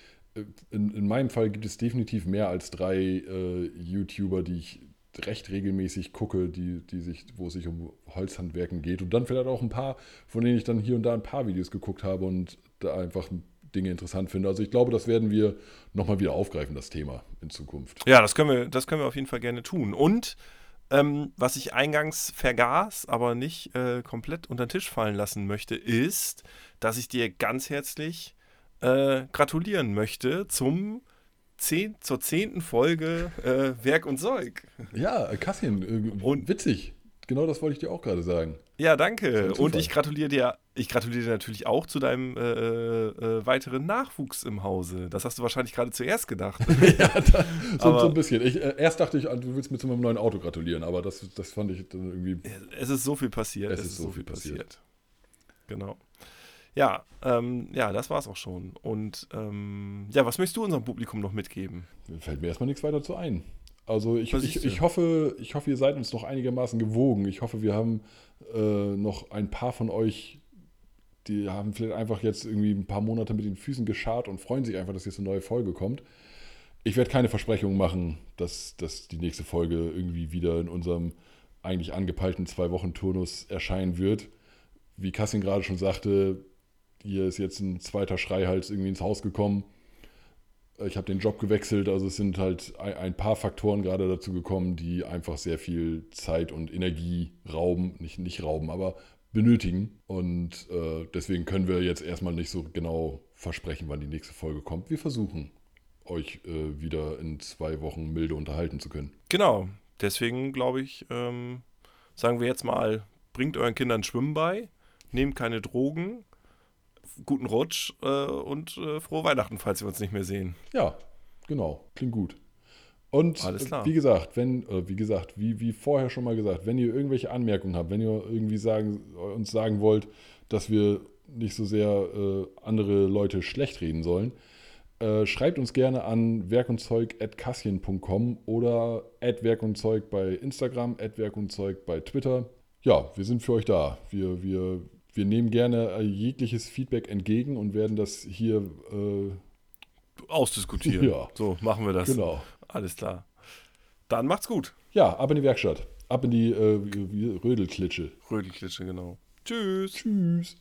in, in meinem Fall gibt es definitiv mehr als drei äh, YouTuber, die ich recht regelmäßig gucke, die, die sich, wo es sich um Holzhandwerken geht. Und dann vielleicht auch ein paar, von denen ich dann hier und da ein paar Videos geguckt habe und da einfach Dinge interessant finde. Also ich glaube, das werden wir nochmal wieder aufgreifen, das Thema in Zukunft. Ja, das können wir, das können wir auf jeden Fall gerne tun. Und ähm, was ich eingangs vergaß, aber nicht äh, komplett unter den Tisch fallen lassen möchte, ist, dass ich dir ganz herzlich äh, gratulieren möchte zum zehn, zur zehnten Folge äh, Werk und Zeug. Ja, Kassin, äh, und witzig. Genau das wollte ich dir auch gerade sagen. Ja, danke. Und ich gratuliere dir, ich gratuliere dir natürlich auch zu deinem äh, äh, äh, weiteren Nachwuchs im Hause. Das hast du wahrscheinlich gerade zuerst gedacht. ja, da, so, so, ein bisschen. Ich, äh, erst dachte ich, du willst mir zu meinem neuen Auto gratulieren, aber das, das fand ich dann irgendwie. Es ist so viel passiert. Es, es ist, so viel passiert. passiert. Genau. Ja, ähm, ja, das war's auch schon. Und ähm, ja, was möchtest du unserem Publikum noch mitgeben? Fällt mir erstmal nichts weiter zu ein. Also ich, ich, ich, hoffe, ich hoffe, ihr seid uns noch einigermaßen gewogen. Ich hoffe, wir haben äh, noch ein paar von euch, die haben vielleicht einfach jetzt irgendwie ein paar Monate mit den Füßen geschart und freuen sich einfach, dass jetzt eine neue Folge kommt. Ich werde keine Versprechungen machen, dass, dass die nächste Folge irgendwie wieder in unserem eigentlich angepeilten Zwei-Wochen-Turnus erscheinen wird. Wie Kassin gerade schon sagte, hier ist jetzt ein zweiter Schreihals irgendwie ins Haus gekommen ich habe den Job gewechselt, also es sind halt ein, paar Faktoren gerade dazu gekommen, die einfach sehr viel Zeit und Energie rauben, nicht, nicht rauben, aber benötigen. Und äh, deswegen können wir jetzt erstmal nicht so genau versprechen, wann die nächste Folge kommt. Wir versuchen, euch äh, wieder in zwei Wochen milde unterhalten zu können. Genau, deswegen glaube ich, ähm, sagen wir jetzt mal, bringt euren Kindern Schwimmen bei, nehmt keine Drogen, guten Rutsch äh, und äh, frohe Weihnachten, falls wir uns nicht mehr sehen. Ja, genau. Klingt gut. Und Alles klar. wie gesagt, wenn, äh, wie gesagt, wie, wie vorher schon mal gesagt, wenn ihr irgendwelche Anmerkungen habt, wenn ihr irgendwie sagen, uns sagen wollt, dass wir nicht so sehr äh, andere Leute schlecht reden sollen, äh, schreibt uns gerne an werkundzeug.kassien.com oder werkundzeug bei Instagram, werkundzeug bei Twitter. Ja, wir sind für euch da. Wir, wir, wir nehmen gerne äh, jegliches Feedback entgegen und werden das hier äh, Ausdiskutieren. Ja. So, machen wir das. genau. Alles klar. Dann macht's gut. Ja, ab in die Werkstatt. Ab in die äh, Rödelklitsche. Rödelklitsche, genau. Tschüss. Tschüss.